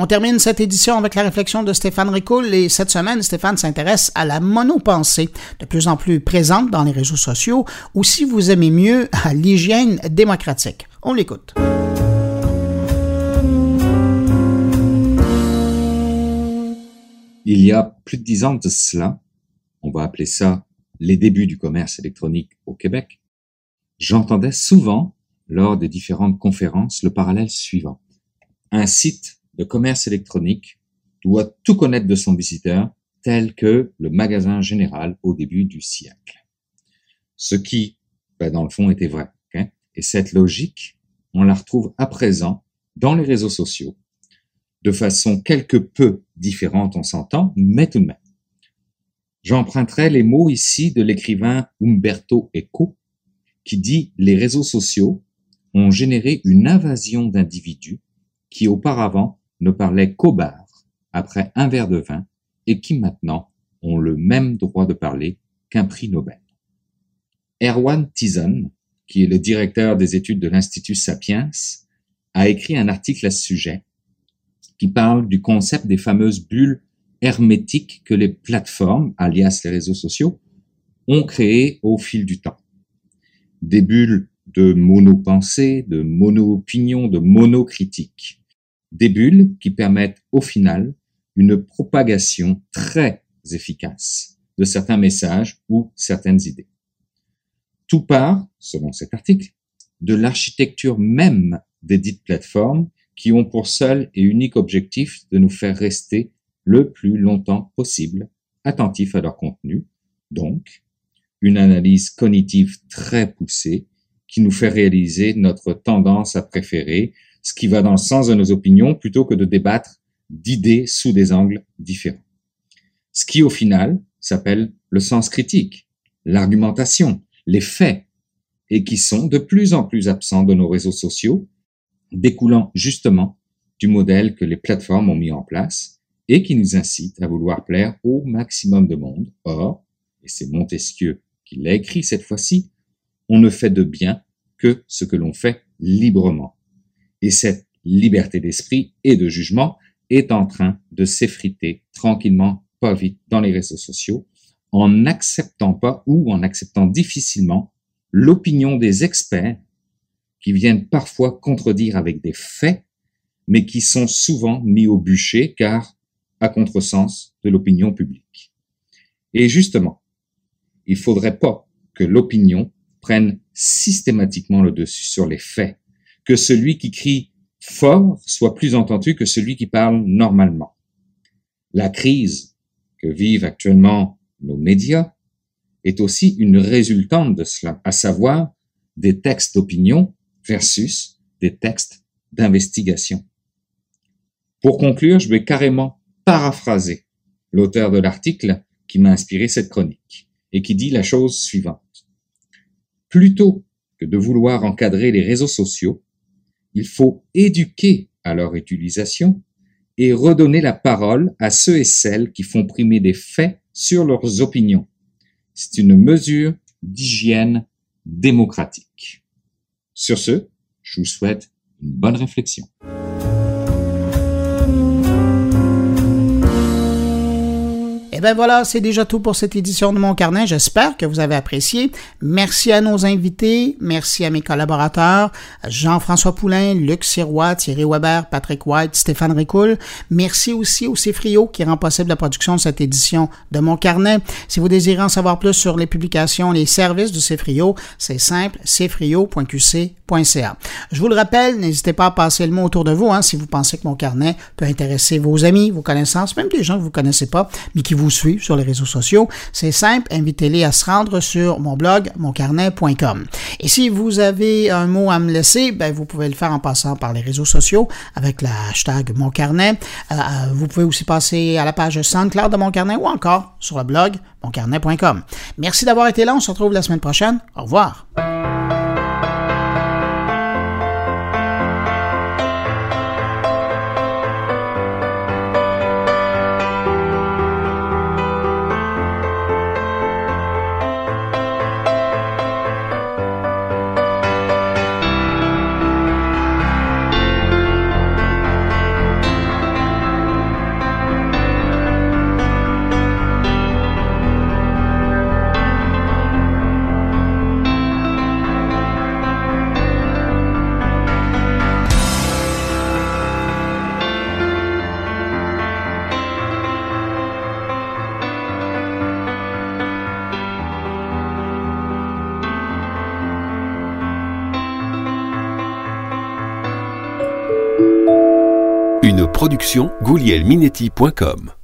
On termine cette édition avec la réflexion de Stéphane Ricoul et cette semaine, Stéphane s'intéresse à la monopensée, de plus en plus présente dans les réseaux sociaux, ou si vous aimez mieux, à l'hygiène démocratique. On l'écoute. Il y a plus de dix ans de cela, on va appeler ça les débuts du commerce électronique au Québec, j'entendais souvent, lors des différentes conférences, le parallèle suivant. Un site le commerce électronique doit tout connaître de son visiteur, tel que le magasin général au début du siècle. Ce qui, ben, dans le fond, était vrai. Et cette logique, on la retrouve à présent dans les réseaux sociaux, de façon quelque peu différente, on s'entend, mais tout de même. J'emprunterai les mots ici de l'écrivain Umberto Eco, qui dit les réseaux sociaux ont généré une invasion d'individus qui auparavant ne parlaient qu'au bar après un verre de vin et qui maintenant ont le même droit de parler qu'un prix Nobel. Erwan Tizon, qui est le directeur des études de l'Institut Sapiens, a écrit un article à ce sujet qui parle du concept des fameuses bulles hermétiques que les plateformes, alias les réseaux sociaux, ont créées au fil du temps. des bulles de monopensée, de mono-opinion, de monocritique. Des bulles qui permettent au final une propagation très efficace de certains messages ou certaines idées. Tout part, selon cet article, de l'architecture même des dites plateformes qui ont pour seul et unique objectif de nous faire rester le plus longtemps possible attentifs à leur contenu, donc une analyse cognitive très poussée qui nous fait réaliser notre tendance à préférer ce qui va dans le sens de nos opinions plutôt que de débattre d'idées sous des angles différents. Ce qui au final s'appelle le sens critique, l'argumentation, les faits, et qui sont de plus en plus absents de nos réseaux sociaux, découlant justement du modèle que les plateformes ont mis en place et qui nous incite à vouloir plaire au maximum de monde. Or, et c'est Montesquieu qui l'a écrit cette fois-ci, on ne fait de bien que ce que l'on fait librement. Et cette liberté d'esprit et de jugement est en train de s'effriter tranquillement, pas vite, dans les réseaux sociaux, en n'acceptant pas ou en acceptant difficilement l'opinion des experts qui viennent parfois contredire avec des faits, mais qui sont souvent mis au bûcher car à contresens de l'opinion publique. Et justement, il faudrait pas que l'opinion prenne systématiquement le dessus sur les faits, que celui qui crie fort soit plus entendu que celui qui parle normalement. La crise que vivent actuellement nos médias est aussi une résultante de cela, à savoir des textes d'opinion versus des textes d'investigation. Pour conclure, je vais carrément paraphraser l'auteur de l'article qui m'a inspiré cette chronique et qui dit la chose suivante. Plutôt que de vouloir encadrer les réseaux sociaux, il faut éduquer à leur utilisation et redonner la parole à ceux et celles qui font primer des faits sur leurs opinions. C'est une mesure d'hygiène démocratique. Sur ce, je vous souhaite une bonne réflexion. Eh bien voilà, c'est déjà tout pour cette édition de Mon Carnet. J'espère que vous avez apprécié. Merci à nos invités, merci à mes collaborateurs, Jean-François Poulain, Luc Sirois, Thierry Weber, Patrick White, Stéphane Ricoul. Merci aussi au Cefrio qui rend possible la production de cette édition de Mon Carnet. Si vous désirez en savoir plus sur les publications, les services du Cefrio, c'est simple, Je vous le rappelle, n'hésitez pas à passer le mot autour de vous hein, si vous pensez que Mon Carnet peut intéresser vos amis, vos connaissances, même des gens que vous connaissez pas, mais qui vous suivre sur les réseaux sociaux. C'est simple, invitez-les à se rendre sur mon blog, moncarnet.com. Et si vous avez un mot à me laisser, ben, vous pouvez le faire en passant par les réseaux sociaux avec le hashtag moncarnet. Euh, vous pouvez aussi passer à la page SoundCloud de Mon Carnet ou encore sur le blog moncarnet.com. Merci d'avoir été là. On se retrouve la semaine prochaine. Au revoir. goulielminetti.com